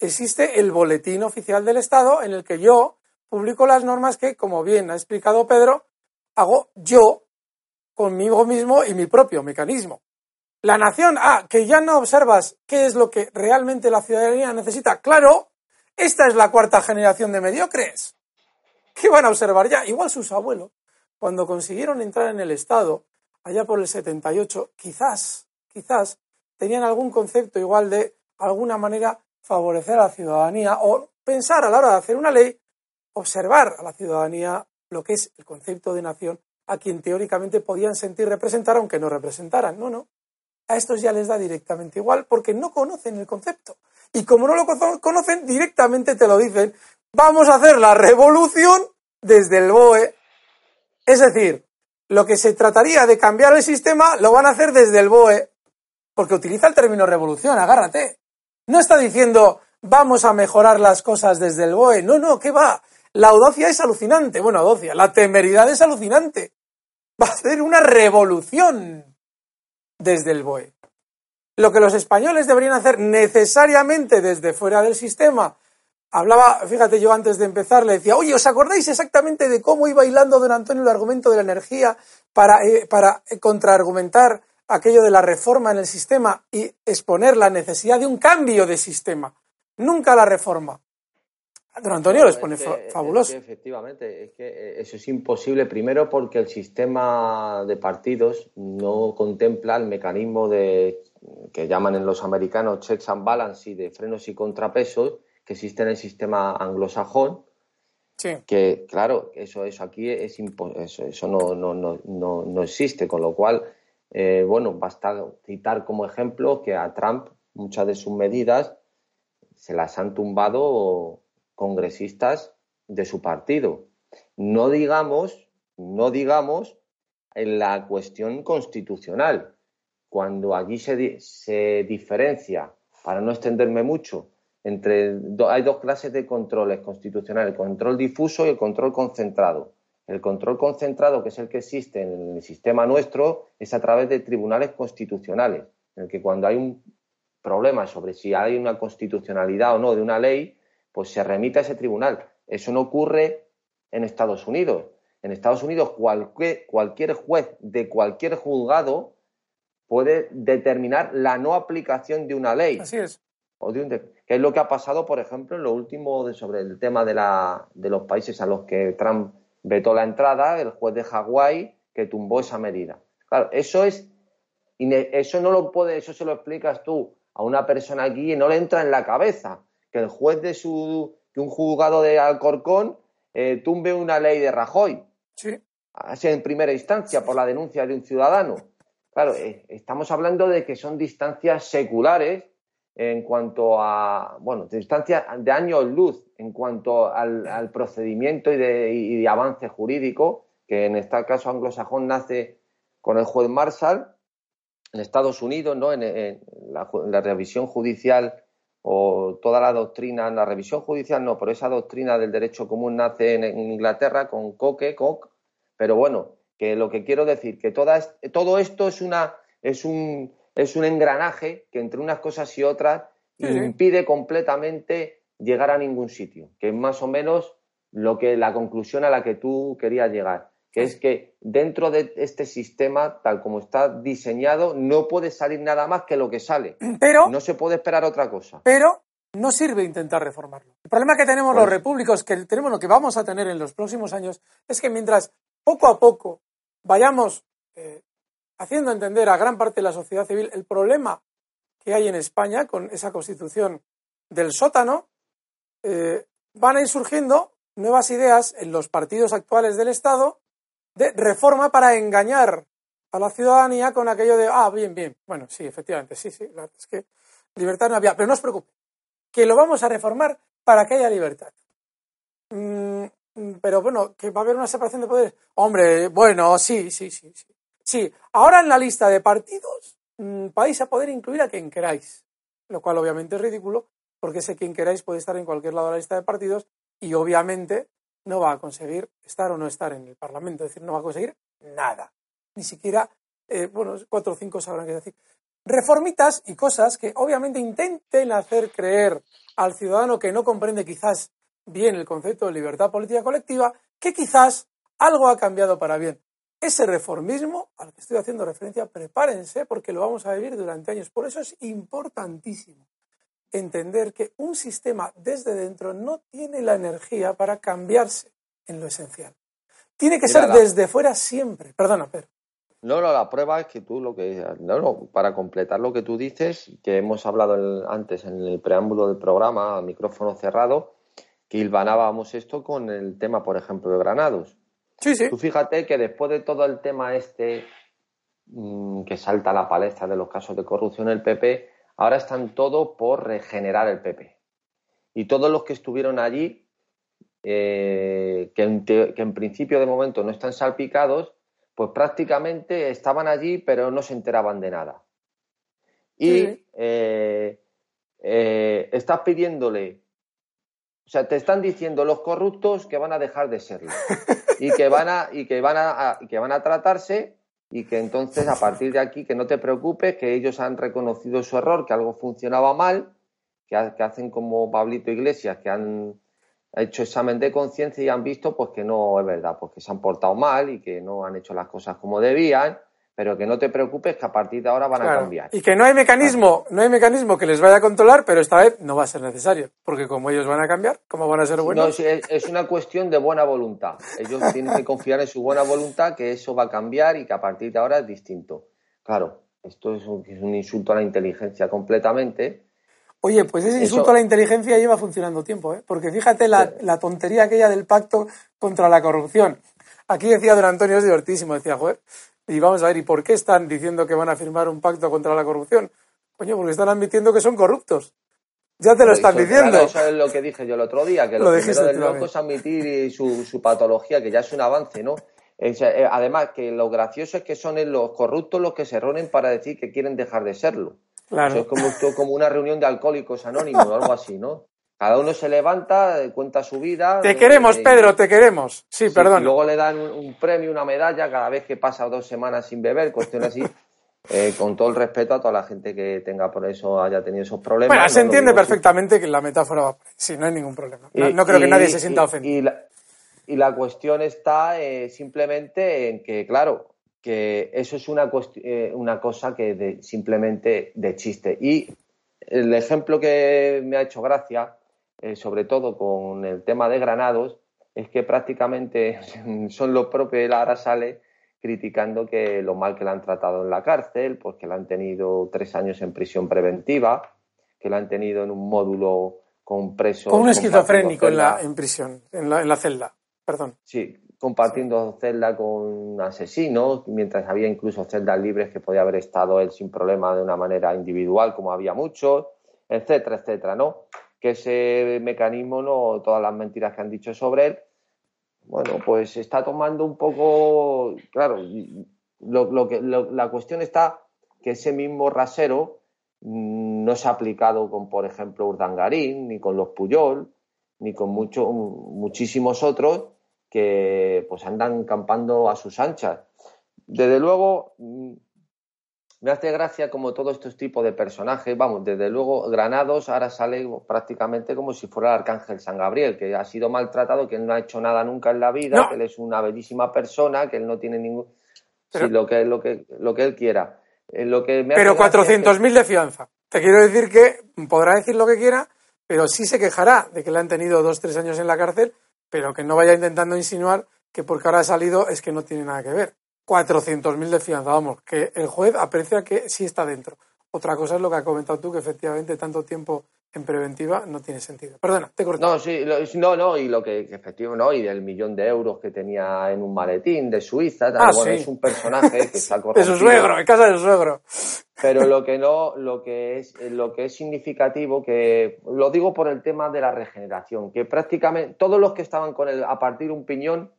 Existe el boletín oficial del Estado en el que yo publico las normas que, como bien ha explicado Pedro, hago yo conmigo mismo y mi propio mecanismo. La nación, ah, que ya no observas qué es lo que realmente la ciudadanía necesita. Claro, esta es la cuarta generación de mediocres. ¿Qué van a observar ya? Igual sus abuelos, cuando consiguieron entrar en el Estado, allá por el 78, quizás, quizás, tenían algún concepto igual de alguna manera favorecer a la ciudadanía o pensar a la hora de hacer una ley, observar a la ciudadanía lo que es el concepto de nación a quien teóricamente podían sentir representar aunque no representaran. No, no a estos ya les da directamente igual porque no conocen el concepto. Y como no lo conocen, directamente te lo dicen, vamos a hacer la revolución desde el BOE. Es decir, lo que se trataría de cambiar el sistema lo van a hacer desde el BOE, porque utiliza el término revolución, agárrate. No está diciendo vamos a mejorar las cosas desde el BOE. No, no, ¿qué va? La audacia es alucinante. Bueno, audacia, la temeridad es alucinante. Va a hacer una revolución desde el BOE. Lo que los españoles deberían hacer necesariamente desde fuera del sistema. Hablaba, fíjate, yo antes de empezar le decía, oye, ¿os acordáis exactamente de cómo iba hilando don Antonio el argumento de la energía para, eh, para contraargumentar aquello de la reforma en el sistema y exponer la necesidad de un cambio de sistema? Nunca la reforma. Don Antonio les pone fabuloso. efectivamente, es que eh, eso es imposible, primero porque el sistema de partidos no contempla el mecanismo de que llaman en los americanos checks and balance y de frenos y contrapesos que existe en el sistema anglosajón. Que, claro, eso, eso aquí es eso, eso no, no, no, no, existe, con lo cual, eh, bueno, basta citar como ejemplo que a Trump muchas de sus medidas se las han tumbado congresistas de su partido. No digamos, no digamos en la cuestión constitucional, cuando allí se, diferencia, para no extenderme mucho, entre hay dos clases de controles constitucionales, el control difuso y el control concentrado. El control concentrado, que es el que existe en el sistema nuestro, es a través de tribunales constitucionales, en el que cuando hay un problema sobre si hay una constitucionalidad o no de una ley, pues se remite a ese tribunal. Eso no ocurre en Estados Unidos. En Estados Unidos cualquier juez de cualquier juzgado puede determinar la no aplicación de una ley. Así es. O de que es lo que ha pasado, por ejemplo, en lo último de, sobre el tema de, la, de los países a los que Trump vetó la entrada, el juez de Hawái que tumbó esa medida. Claro, eso es eso no lo puede, eso se lo explicas tú a una persona aquí y no le entra en la cabeza que el juez de su, que un juzgado de Alcorcón eh, tumbe una ley de Rajoy. Sí. en primera instancia por la denuncia de un ciudadano. Claro, eh, estamos hablando de que son distancias seculares en cuanto a, bueno, distancias de años luz en cuanto al, procedimiento y de, avance jurídico, que en este caso anglosajón nace con el juez Marshall en Estados Unidos, ¿no? En, la, revisión judicial o toda la doctrina, la revisión judicial no, pero esa doctrina del derecho común nace en, Inglaterra con Coque, Koch, pero bueno, que lo que quiero decir, que todo esto es, una, es, un, es un engranaje que entre unas cosas y otras impide completamente llegar a ningún sitio, que es más o menos lo que la conclusión a la que tú querías llegar que es que dentro de este sistema, tal como está diseñado, no puede salir nada más que lo que sale. Pero no se puede esperar otra cosa. Pero no sirve intentar reformarlo. El problema que tenemos los repúblicos, que tenemos lo que vamos a tener en los próximos años, es que mientras poco a poco vayamos eh, haciendo entender a gran parte de la sociedad civil el problema que hay en España con esa constitución del sótano, eh, van a ir surgiendo nuevas ideas en los partidos actuales del Estado de reforma para engañar a la ciudadanía con aquello de, ah, bien, bien. Bueno, sí, efectivamente, sí, sí, es que libertad no había. Pero no os preocupe, que lo vamos a reformar para que haya libertad. Mm, pero bueno, que va a haber una separación de poderes. Hombre, bueno, sí, sí, sí, sí. Sí, ahora en la lista de partidos mm, vais a poder incluir a quien queráis, lo cual obviamente es ridículo, porque ese quien queráis puede estar en cualquier lado de la lista de partidos y obviamente no va a conseguir estar o no estar en el Parlamento, es decir, no va a conseguir nada, ni siquiera, eh, bueno, cuatro o cinco sabrán qué decir. Reformitas y cosas que obviamente intenten hacer creer al ciudadano que no comprende quizás bien el concepto de libertad política colectiva, que quizás algo ha cambiado para bien. Ese reformismo al que estoy haciendo referencia, prepárense porque lo vamos a vivir durante años. Por eso es importantísimo entender que un sistema desde dentro no tiene la energía para cambiarse en lo esencial. Tiene que ser desde fuera siempre. Perdona, Pedro. No, no, la prueba es que tú lo que. No, no, para completar lo que tú dices, que hemos hablado antes en el preámbulo del programa, a micrófono cerrado, que hilvanábamos esto con el tema, por ejemplo, de Granados. Sí, sí. Tú fíjate que después de todo el tema este mm, que salta a la palestra de los casos de corrupción, el PP ahora están todos por regenerar el PP. Y todos los que estuvieron allí, eh, que, en principio de momento no están salpicados, pues prácticamente estaban allí pero no se enteraban de nada. Y eh, eh, estás pidiéndole, o sea, te están diciendo los corruptos que van a dejar de serlo y que van a, y que van a, que van a tratarse y que entonces a partir de aquí que no te preocupes, que ellos han reconocido su error, que algo funcionaba mal, que, hacen como Pablito Iglesias, que han hecho examen de conciencia y han visto pues que no es verdad, pues que se han portado mal y que no han hecho las cosas como debían pero que no te preocupes que a partir de ahora van a cambiar. Y que no hay mecanismo, no hay mecanismo que les vaya a controlar, pero esta vez no va a ser necesario, porque como ellos van a cambiar, ¿cómo van a ser buenos? No, es, una cuestión de buena voluntad. Ellos tienen que confiar en su buena voluntad, que eso va a cambiar y que a partir de ahora es distinto. Claro, esto es un, insulto a la inteligencia completamente. Oye, pues ese insulto a la inteligencia lleva funcionando tiempo, ¿eh? porque fíjate la, la tontería aquella del pacto contra la corrupción. Aquí decía don Antonio, es divertísimo, decía, joder, y vamos a ver, ¿y por qué están diciendo que van a firmar un pacto contra la corrupción? Coño, porque están admitiendo que son corruptos. Ya te lo están diciendo. eso es lo que dije yo el otro día, que lo, primero del loco es admitir su, patología, que ya es un avance, ¿no? Eh, además, que lo gracioso es que son los corruptos los que se reúnen para decir que quieren dejar de serlo. Claro. Eso es como, como una reunión de alcohólicos anónimos o algo así, ¿no? Cada uno se levanta, cuenta su vida. Te queremos, Pedro, te queremos. Sí, perdón. Y luego le dan un, premio, una medalla cada vez que pasa dos semanas sin beber, cuestión así. Eh, con todo el respeto a toda la gente que tenga por eso haya tenido esos problemas. Bueno, se entiende perfectamente que la metáfora va Sí, no hay ningún problema. No, creo que nadie se sienta ofendido. Y la, cuestión está eh, simplemente en que, claro, que eso es una, eh, una cosa que simplemente de chiste. Y el ejemplo que me ha hecho gracia eh, sobre todo con el tema de Granados, es que prácticamente son los propios de Lara Sale criticando que lo mal que la han tratado en la cárcel, pues que la han tenido tres años en prisión preventiva, que la han tenido en un módulo con presos. Con un esquizofrénico en, la, en prisión, en la, en la celda, perdón. Sí, compartiendo celda con asesinos, mientras había incluso celdas libres que podía haber estado él sin problema de una manera individual, como había muchos, etcétera, etcétera, ¿no? Que ese mecanismo, no, todas las mentiras que han dicho sobre él, bueno, pues está tomando un poco, claro, lo, que, la cuestión está que ese mismo rasero mm, no se ha aplicado con, por ejemplo, Urdangarín, ni con los Puyol, ni con mucho, muchísimos otros que pues andan campando a sus anchas. Desde luego, mm, me hace gracia como todos estos tipos de personajes, vamos, desde luego Granados ahora sale prácticamente como si fuera el arcángel San Gabriel, que ha sido maltratado, que él no ha hecho nada nunca en la vida, que él es una bellísima persona, que él no tiene ningún... lo que, lo, que, lo que él quiera. Eh, lo que me pero 400.000 de fianza. Te quiero decir que podrá decir lo que quiera, pero sí se quejará de que le han tenido dos, tres años en la cárcel, pero que no vaya intentando insinuar que porque ahora ha salido es que no tiene nada que ver. 400.000 de fianza, vamos, que el juez aprecia que sí está dentro. Otra cosa es lo que has comentado tú, que efectivamente tanto tiempo en preventiva no tiene sentido. Perdona, te corto. No, sí, no, no, y lo que, efectivamente, no, y del millón de euros que tenía en un maletín de Suiza, ah, bueno, es un personaje que está corrompido. de su suegro, en casa de su suegro. Pero lo que no, lo que es, lo que es significativo, que lo digo por el tema de la regeneración, que prácticamente todos los que estaban con él a partir de un piñón,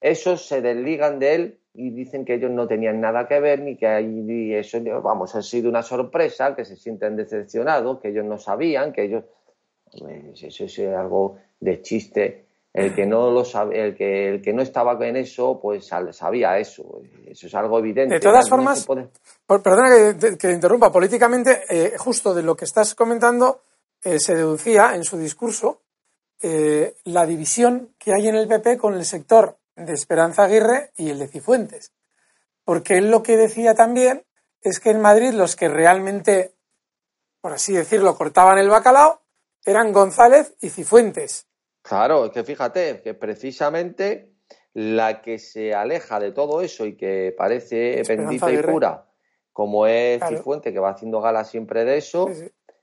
esos se desligan de él y dicen que ellos no tenían nada que ver ni que ahí eso vamos ha sido una sorpresa que se sienten decepcionados que ellos no sabían que ellos pues, eso es algo de chiste. El que no lo sabe, el que el que no estaba en eso pues sabía eso eso es algo evidente. De todas formas perdona que, que, interrumpa políticamente eh, justo de lo que estás comentando eh, se deducía en su discurso eh, la división que hay en el PP con el sector de Esperanza Aguirre y el de Cifuentes. Porque él lo que decía también es que en Madrid los que realmente, por así decirlo, cortaban el bacalao eran González y Cifuentes. Claro, es que fíjate, que precisamente la que se aleja de todo eso y que parece bendita y pura, como es Cifuentes, que va haciendo gala siempre de eso,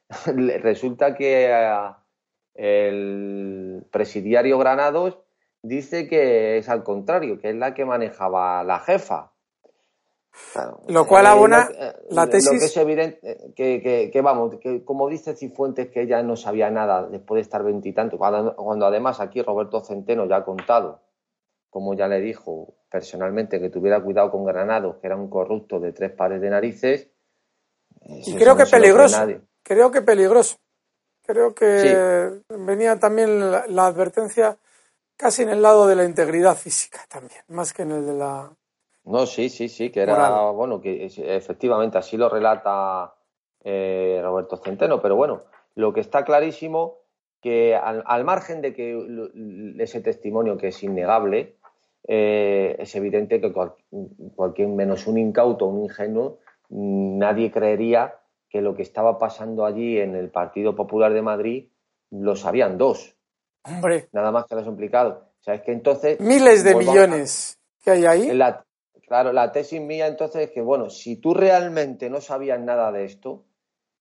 resulta que eh, el presidiario Granados dice que es al contrario, que es la que manejaba la jefa. lo cual abona eh, la tesis. Lo que es evidente, que, que, vamos, que como dice Cifuentes, que ella no sabía nada después de estar veintitantos, cuando, cuando además aquí Roberto Centeno ya ha contado, como ya le dijo personalmente, que tuviera cuidado con Granados, que era un corrupto de tres pares de narices. Y creo que peligroso. Creo que peligroso. Creo que venía también la advertencia casi en el lado de la integridad física también, más que en el de la. No, sí, sí, sí, que era, bueno, que efectivamente así lo relata eh, Roberto Centeno, pero bueno, lo que está clarísimo que al, margen de que ese testimonio que es innegable, eh, es evidente que cualquier menos un incauto, un ingenuo, nadie creería que lo que estaba pasando allí en el Partido Popular de Madrid lo sabían dos. Hombre. Nada más que los implicados. O sea, es que entonces. Miles de millones que hay ahí. claro, la tesis mía entonces es que, bueno, si tú realmente no sabías nada de esto,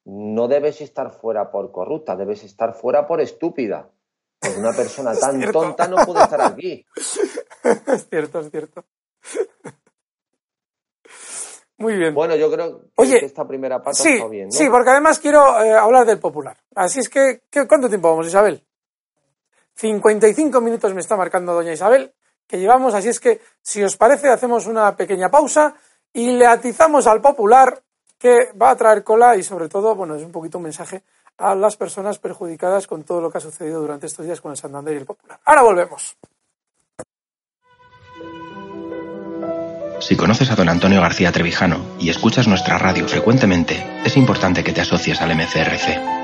no debes estar fuera por corrupta, debes estar fuera por estúpida. Porque una persona tan tonta no puede estar aquí. es cierto, es cierto. Muy bien. Bueno, yo creo que esta primera parte está bien. ¿no? Sí, porque además quiero eh, hablar del popular. Así es que, ¿cuánto tiempo vamos, Isabel? 55 minutos me está marcando doña Isabel, que llevamos, así es que, si os parece, hacemos una pequeña pausa y le atizamos al popular que va a traer cola y sobre todo, bueno, es un poquito un mensaje a las personas perjudicadas con todo lo que ha sucedido durante estos días con el Santander y el Popular. Ahora volvemos. Si conoces a don Antonio García Trevijano y escuchas nuestra radio frecuentemente, es importante que te asocies al MCRC.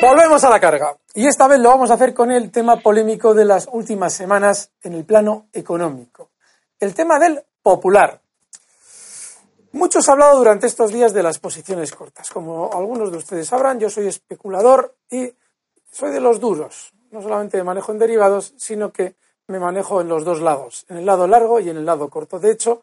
Volvemos a la carga. Y esta vez lo vamos a hacer con el tema polémico de las últimas semanas en el plano económico. El tema del popular. Muchos ha hablado durante estos días de las posiciones cortas. Como algunos de ustedes sabrán, yo soy especulador y soy de los duros. No solamente me manejo en derivados, sino que me manejo en los dos lados, en el lado largo y en el lado corto. De hecho,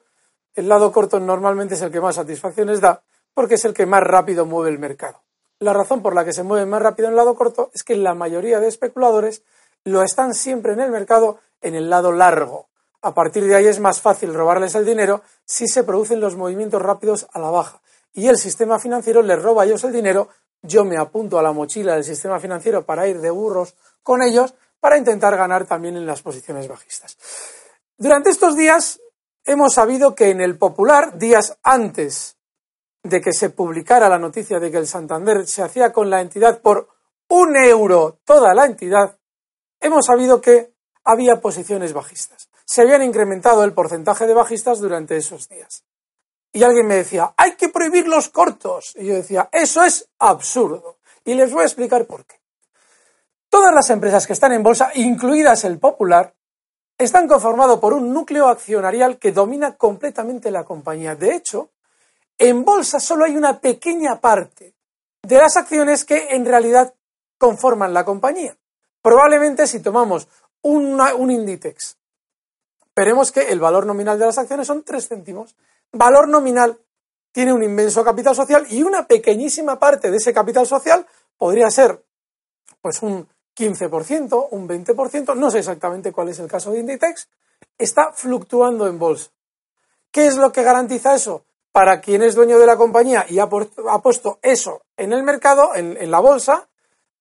el lado corto normalmente es el que más satisfacciones da porque es el que más rápido mueve el mercado. La razón por la que se mueve más rápido en el lado corto es que la mayoría de especuladores lo están siempre en el mercado en el lado largo, a partir de ahí es más fácil robarles el dinero si se producen los movimientos rápidos a la baja. Y el sistema financiero les roba a ellos el dinero, yo me apunto a la mochila del sistema financiero para ir de burros con ellos para intentar ganar también en las posiciones bajistas. Durante estos días hemos sabido que en el Popular, días antes de que se publicara la noticia de que el Santander se hacía con la entidad por un euro toda la entidad, hemos sabido que había posiciones bajistas se habían incrementado el porcentaje de bajistas durante esos días. Y alguien me decía, hay que prohibir los cortos. Y yo decía, eso es absurdo. Y les voy a explicar por qué. Todas las empresas que están en bolsa, incluidas el Popular, están conformadas por un núcleo accionarial que domina completamente la compañía. De hecho, en bolsa solo hay una pequeña parte de las acciones que en realidad conforman la compañía. Probablemente si tomamos un Inditex veremos que el valor nominal de las acciones son 3 céntimos. Valor nominal tiene un inmenso capital social y una pequeñísima parte de ese capital social podría ser pues un 15%, un 20%, no sé exactamente cuál es el caso de Inditex, está fluctuando en bolsa. ¿Qué es lo que garantiza eso? Para quien es dueño de la compañía y ha, puesto eso en el mercado, en la bolsa,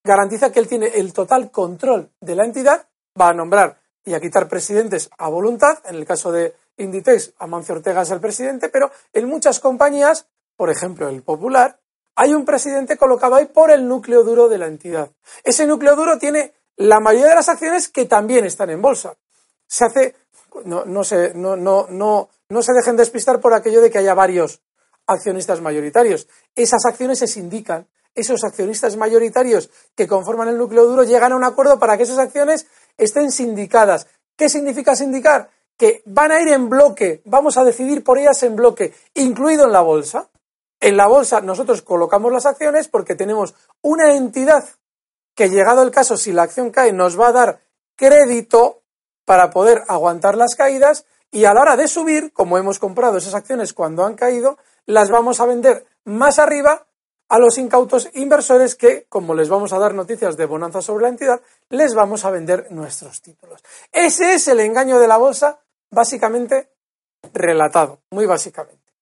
garantiza que él tiene el total control de la entidad, va a nombrar y a quitar presidentes a voluntad. En el caso de Inditex, Amancio Ortega es el presidente, pero en muchas compañías, por ejemplo el Popular, hay un presidente colocado ahí por el núcleo duro de la entidad. Ese núcleo duro tiene la mayoría de las acciones que también están en bolsa. Se hace, no, no, se, no, no, no, no se dejen despistar por aquello de que haya varios accionistas mayoritarios. Esas acciones se sindican. Esos accionistas mayoritarios que conforman el núcleo duro llegan a un acuerdo para que esas acciones estén sindicadas. ¿Qué significa sindicar? Que van a ir en bloque, vamos a decidir por ellas en bloque, incluido en la bolsa. En la bolsa nosotros colocamos las acciones porque tenemos una entidad que llegado el caso, si la acción cae, nos va a dar crédito para poder aguantar las caídas y a la hora de subir, como hemos comprado esas acciones cuando han caído, las vamos a vender más arriba a los incautos inversores que, como les vamos a dar noticias de bonanza sobre la entidad, les vamos a vender nuestros títulos. Ese es el engaño de la bolsa, básicamente relatado, muy básicamente.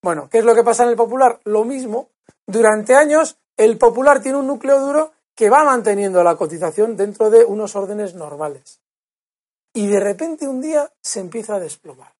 Bueno, ¿qué es lo que pasa en el popular? Lo mismo. Durante años, el popular tiene un núcleo duro que va manteniendo la cotización dentro de unos órdenes normales. Y de repente un día se empieza a desplomar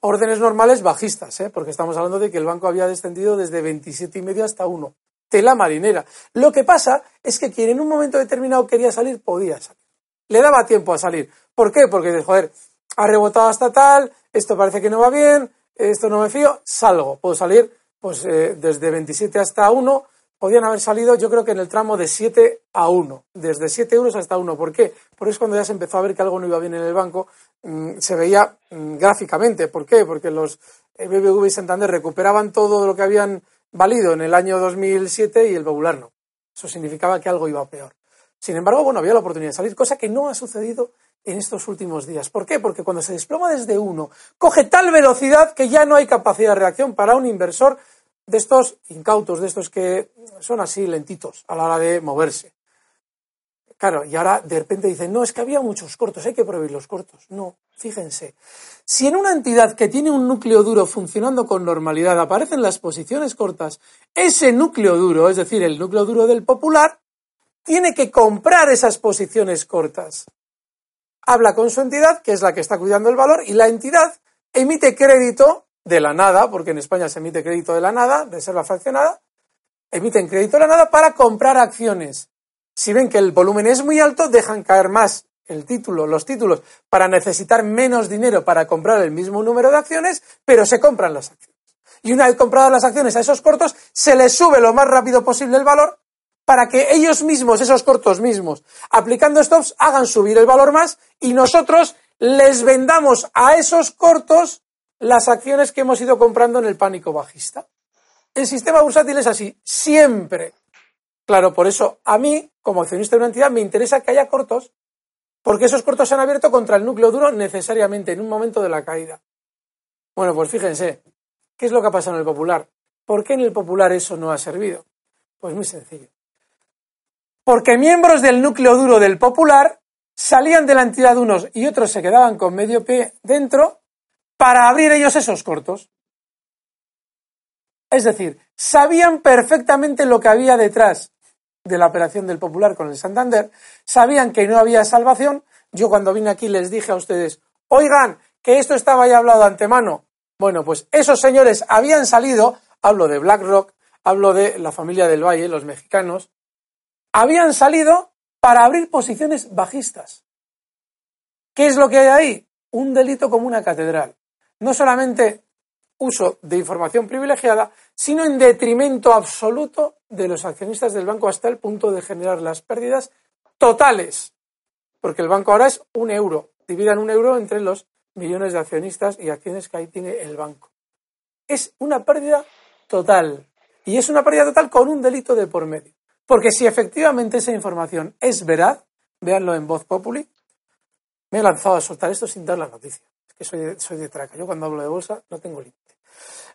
órdenes normales bajistas, ¿eh? porque estamos hablando de que el banco había descendido desde 27 y medio hasta 1. Tela marinera. Lo que pasa es que quien en un momento determinado quería salir, podía salir. Le daba tiempo a salir. ¿Por qué? Porque, joder, ha rebotado hasta tal, esto parece que no va bien, esto no me fío, salgo. Puedo salir pues eh, desde 27 hasta 1, podían haber salido yo creo que en el tramo de 7 a 1, desde 7 euros hasta 1. ¿Por qué? Porque es cuando ya se empezó a ver que algo no iba bien en el banco, mm, se veía mm, gráficamente. ¿Por qué? Porque los eh, BBV y Santander recuperaban todo lo que habían valido en el año 2007 y el Popular no. Eso significaba que algo iba peor. Sin embargo, bueno, había la oportunidad de salir, cosa que no ha sucedido en estos últimos días. ¿Por qué? Porque cuando se desploma desde 1, coge tal velocidad que ya no hay capacidad de reacción para un inversor de estos incautos, de estos que son así lentitos a la hora de moverse. Claro, y ahora de repente dicen, no, es que había muchos cortos, hay que prohibir los cortos. No, fíjense, si en una entidad que tiene un núcleo duro funcionando con normalidad aparecen las posiciones cortas, ese núcleo duro, es decir, el núcleo duro del popular, tiene que comprar esas posiciones cortas. Habla con su entidad, que es la que está cuidando el valor, y la entidad emite crédito de la nada, porque en España se emite crédito de la nada, reserva fraccionada, emiten crédito de la nada para comprar acciones. Si ven que el volumen es muy alto, dejan caer más el título, los títulos, para necesitar menos dinero para comprar el mismo número de acciones, pero se compran las acciones. Y una vez compradas las acciones a esos cortos, se les sube lo más rápido posible el valor para que ellos mismos, esos cortos mismos, aplicando stops, hagan subir el valor más y nosotros les vendamos a esos cortos las acciones que hemos ido comprando en el pánico bajista. El sistema bursátil es así, siempre. Claro, por eso a mí, como accionista de una entidad, me interesa que haya cortos, porque esos cortos se han abierto contra el núcleo duro necesariamente en un momento de la caída. Bueno, pues fíjense, ¿qué es lo que ha pasado en el popular? ¿Por qué en el popular eso no ha servido? Pues muy sencillo. Porque miembros del núcleo duro del popular salían de la entidad unos y otros se quedaban con medio pie dentro para abrir ellos esos cortos. Es decir, sabían perfectamente lo que había detrás de la operación del Popular con el Santander, sabían que no había salvación. Yo cuando vine aquí les dije a ustedes, oigan, que esto estaba ya hablado antemano. Bueno, pues esos señores habían salido, hablo de BlackRock, hablo de la familia del Valle, los mexicanos, habían salido para abrir posiciones bajistas. ¿Qué es lo que hay ahí? Un delito como una catedral. No solamente uso de información privilegiada, sino en detrimento absoluto de los accionistas del banco hasta el punto de generar las pérdidas totales. Porque el banco ahora es un euro. Dividan un euro entre los millones de accionistas y acciones que ahí tiene el banco. Es una pérdida total. Y es una pérdida total con un delito de por medio. Porque si efectivamente esa información es veraz, véanlo en voz populi, me he lanzado a soltar esto sin dar la noticia. Que soy de, soy traca. Yo cuando hablo de bolsa no tengo límite.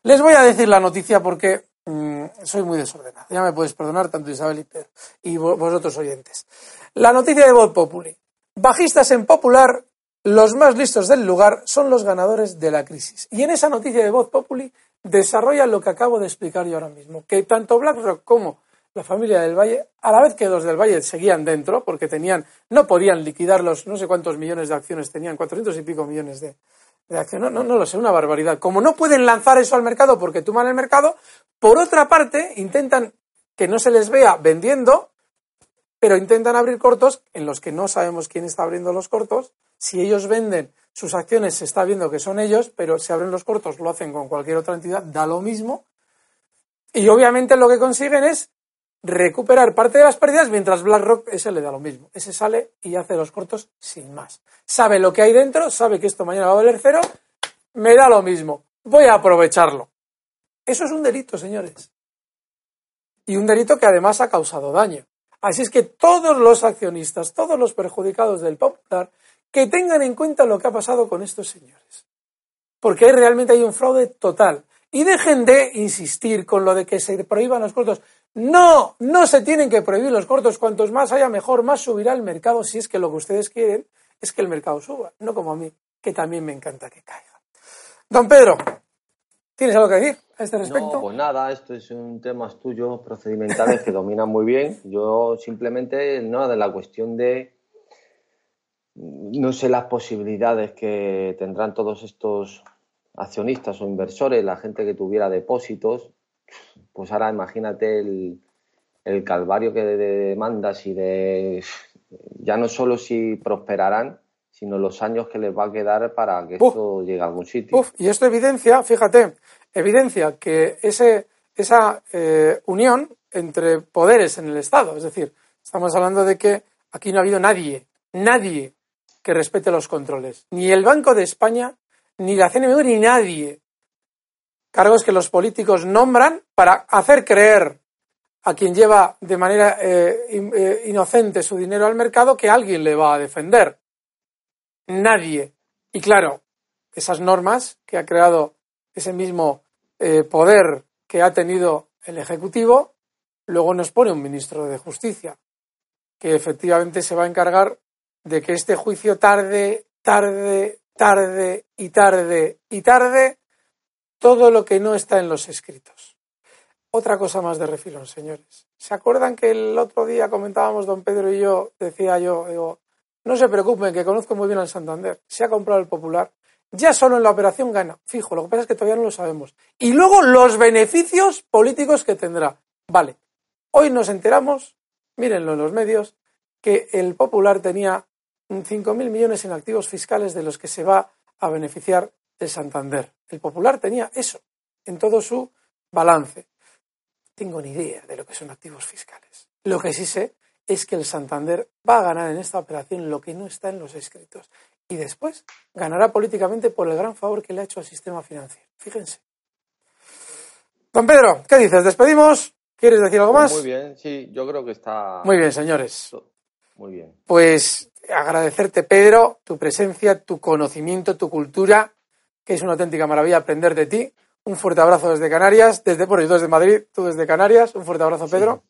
Les voy a decir la noticia porque mmm, soy muy desordenado. Ya me puedes perdonar tanto Isabel y y vosotros oyentes. La noticia de voz populi. Bajistas en popular, los más listos del lugar son los ganadores de la crisis. Y en esa noticia de voz populi desarrolla lo que acabo de explicar yo ahora mismo, que tanto BlackRock como la familia del Valle, a la vez que los del Valle seguían dentro, porque tenían, no podían liquidar los no sé cuántos millones de acciones tenían, cuatrocientos y pico millones de, acciones, no, no, no lo sé, una barbaridad. Como no pueden lanzar eso al mercado porque tuman el mercado, por otra parte, intentan que no se les vea vendiendo, pero intentan abrir cortos en los que no sabemos quién está abriendo los cortos. Si ellos venden sus acciones, se está viendo que son ellos, pero si abren los cortos, lo hacen con cualquier otra entidad, da lo mismo. Y obviamente lo que consiguen es recuperar parte de las pérdidas mientras BlackRock ese le da lo mismo. Ese sale y hace los cortos sin más. Sabe lo que hay dentro, sabe que esto mañana va a valer cero, me da lo mismo. Voy a aprovecharlo. Eso es un delito, señores. Y un delito que además ha causado daño. Así es que todos los accionistas, todos los perjudicados del Popular, que tengan en cuenta lo que ha pasado con estos señores. Porque realmente hay un fraude total. Y dejen de insistir con lo de que se prohíban los cortos. No, no se tienen que prohibir los cortos. Cuantos más haya, mejor, más subirá el mercado si es que lo que ustedes quieren es que el mercado suba, no como a mí, que también me encanta que caiga. Don Pedro, ¿tienes algo que decir a este respecto? No, pues nada, esto es un tema tuyo procedimentales que dominan muy bien. Yo simplemente, no, de la cuestión de, no sé las posibilidades que tendrán todos estos accionistas o inversores, la gente que tuviera depósitos, pues ahora imagínate el, el calvario que de demandas y de ya no solo si prosperarán, sino los años que les va a quedar para que esto llegue a algún sitio. Uf, y esto evidencia, fíjate, evidencia que ese, esa eh, unión entre poderes en el Estado, es decir, estamos hablando de que aquí no ha habido nadie, nadie que respete los controles, ni el Banco de España, ni la CNMV, ni nadie cargos que los políticos nombran para hacer creer a quien lleva de manera eh, eh, inocente su dinero al mercado que alguien le va a defender. Nadie. Y claro, esas normas que ha creado ese mismo eh, poder que ha tenido el Ejecutivo, luego nos pone un ministro de Justicia, que efectivamente se va a encargar de que este juicio tarde, tarde, tarde y tarde y tarde todo lo que no está en los escritos. Otra cosa más de refilón, señores. ¿Se acuerdan que el otro día comentábamos don Pedro y yo, decía yo, digo, no se preocupen, que conozco muy bien al Santander, se ha comprado el Popular, ya solo en la operación gana, fijo, lo que pasa es que todavía no lo sabemos. Y luego los beneficios políticos que tendrá. Vale, hoy nos enteramos, mírenlo en los medios, que el Popular tenía 5.000 millones en activos fiscales de los que se va a beneficiar de Santander. El Popular tenía eso en todo su balance. Tengo ni idea de lo que son activos fiscales. Lo que sí sé es que el Santander va a ganar en esta operación lo que no está en los escritos. y después ganará políticamente por el gran favor que le ha hecho al sistema financiero. Fíjense. Don Pedro, ¿qué dices? ¿Despedimos? ¿Quieres decir algo más? Muy bien, sí, yo creo que está. Muy bien, señores. Muy bien. Pues agradecerte, Pedro, tu presencia, tu conocimiento, tu cultura, que es una auténtica maravilla aprender de ti. Un fuerte abrazo desde Canarias, desde, bueno, yo desde Madrid, tú desde Canarias. Un fuerte abrazo, Pedro.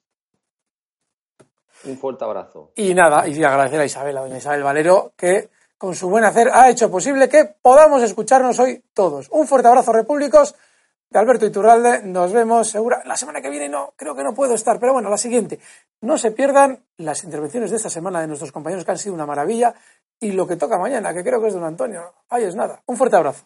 Un fuerte abrazo. Y nada, y agradecer a Isabel, a doña Isabel Valero, que con su buen hacer ha hecho posible que podamos escucharnos hoy todos. Un fuerte abrazo, repúblicos, de Alberto Iturralde. Nos vemos segura. La semana que viene no, creo que no puedo estar, pero bueno, la siguiente. No se pierdan las intervenciones de esta semana de nuestros compañeros que han sido una maravilla. Y lo que toca mañana, que creo que es don Antonio. Ahí es nada. Un fuerte abrazo.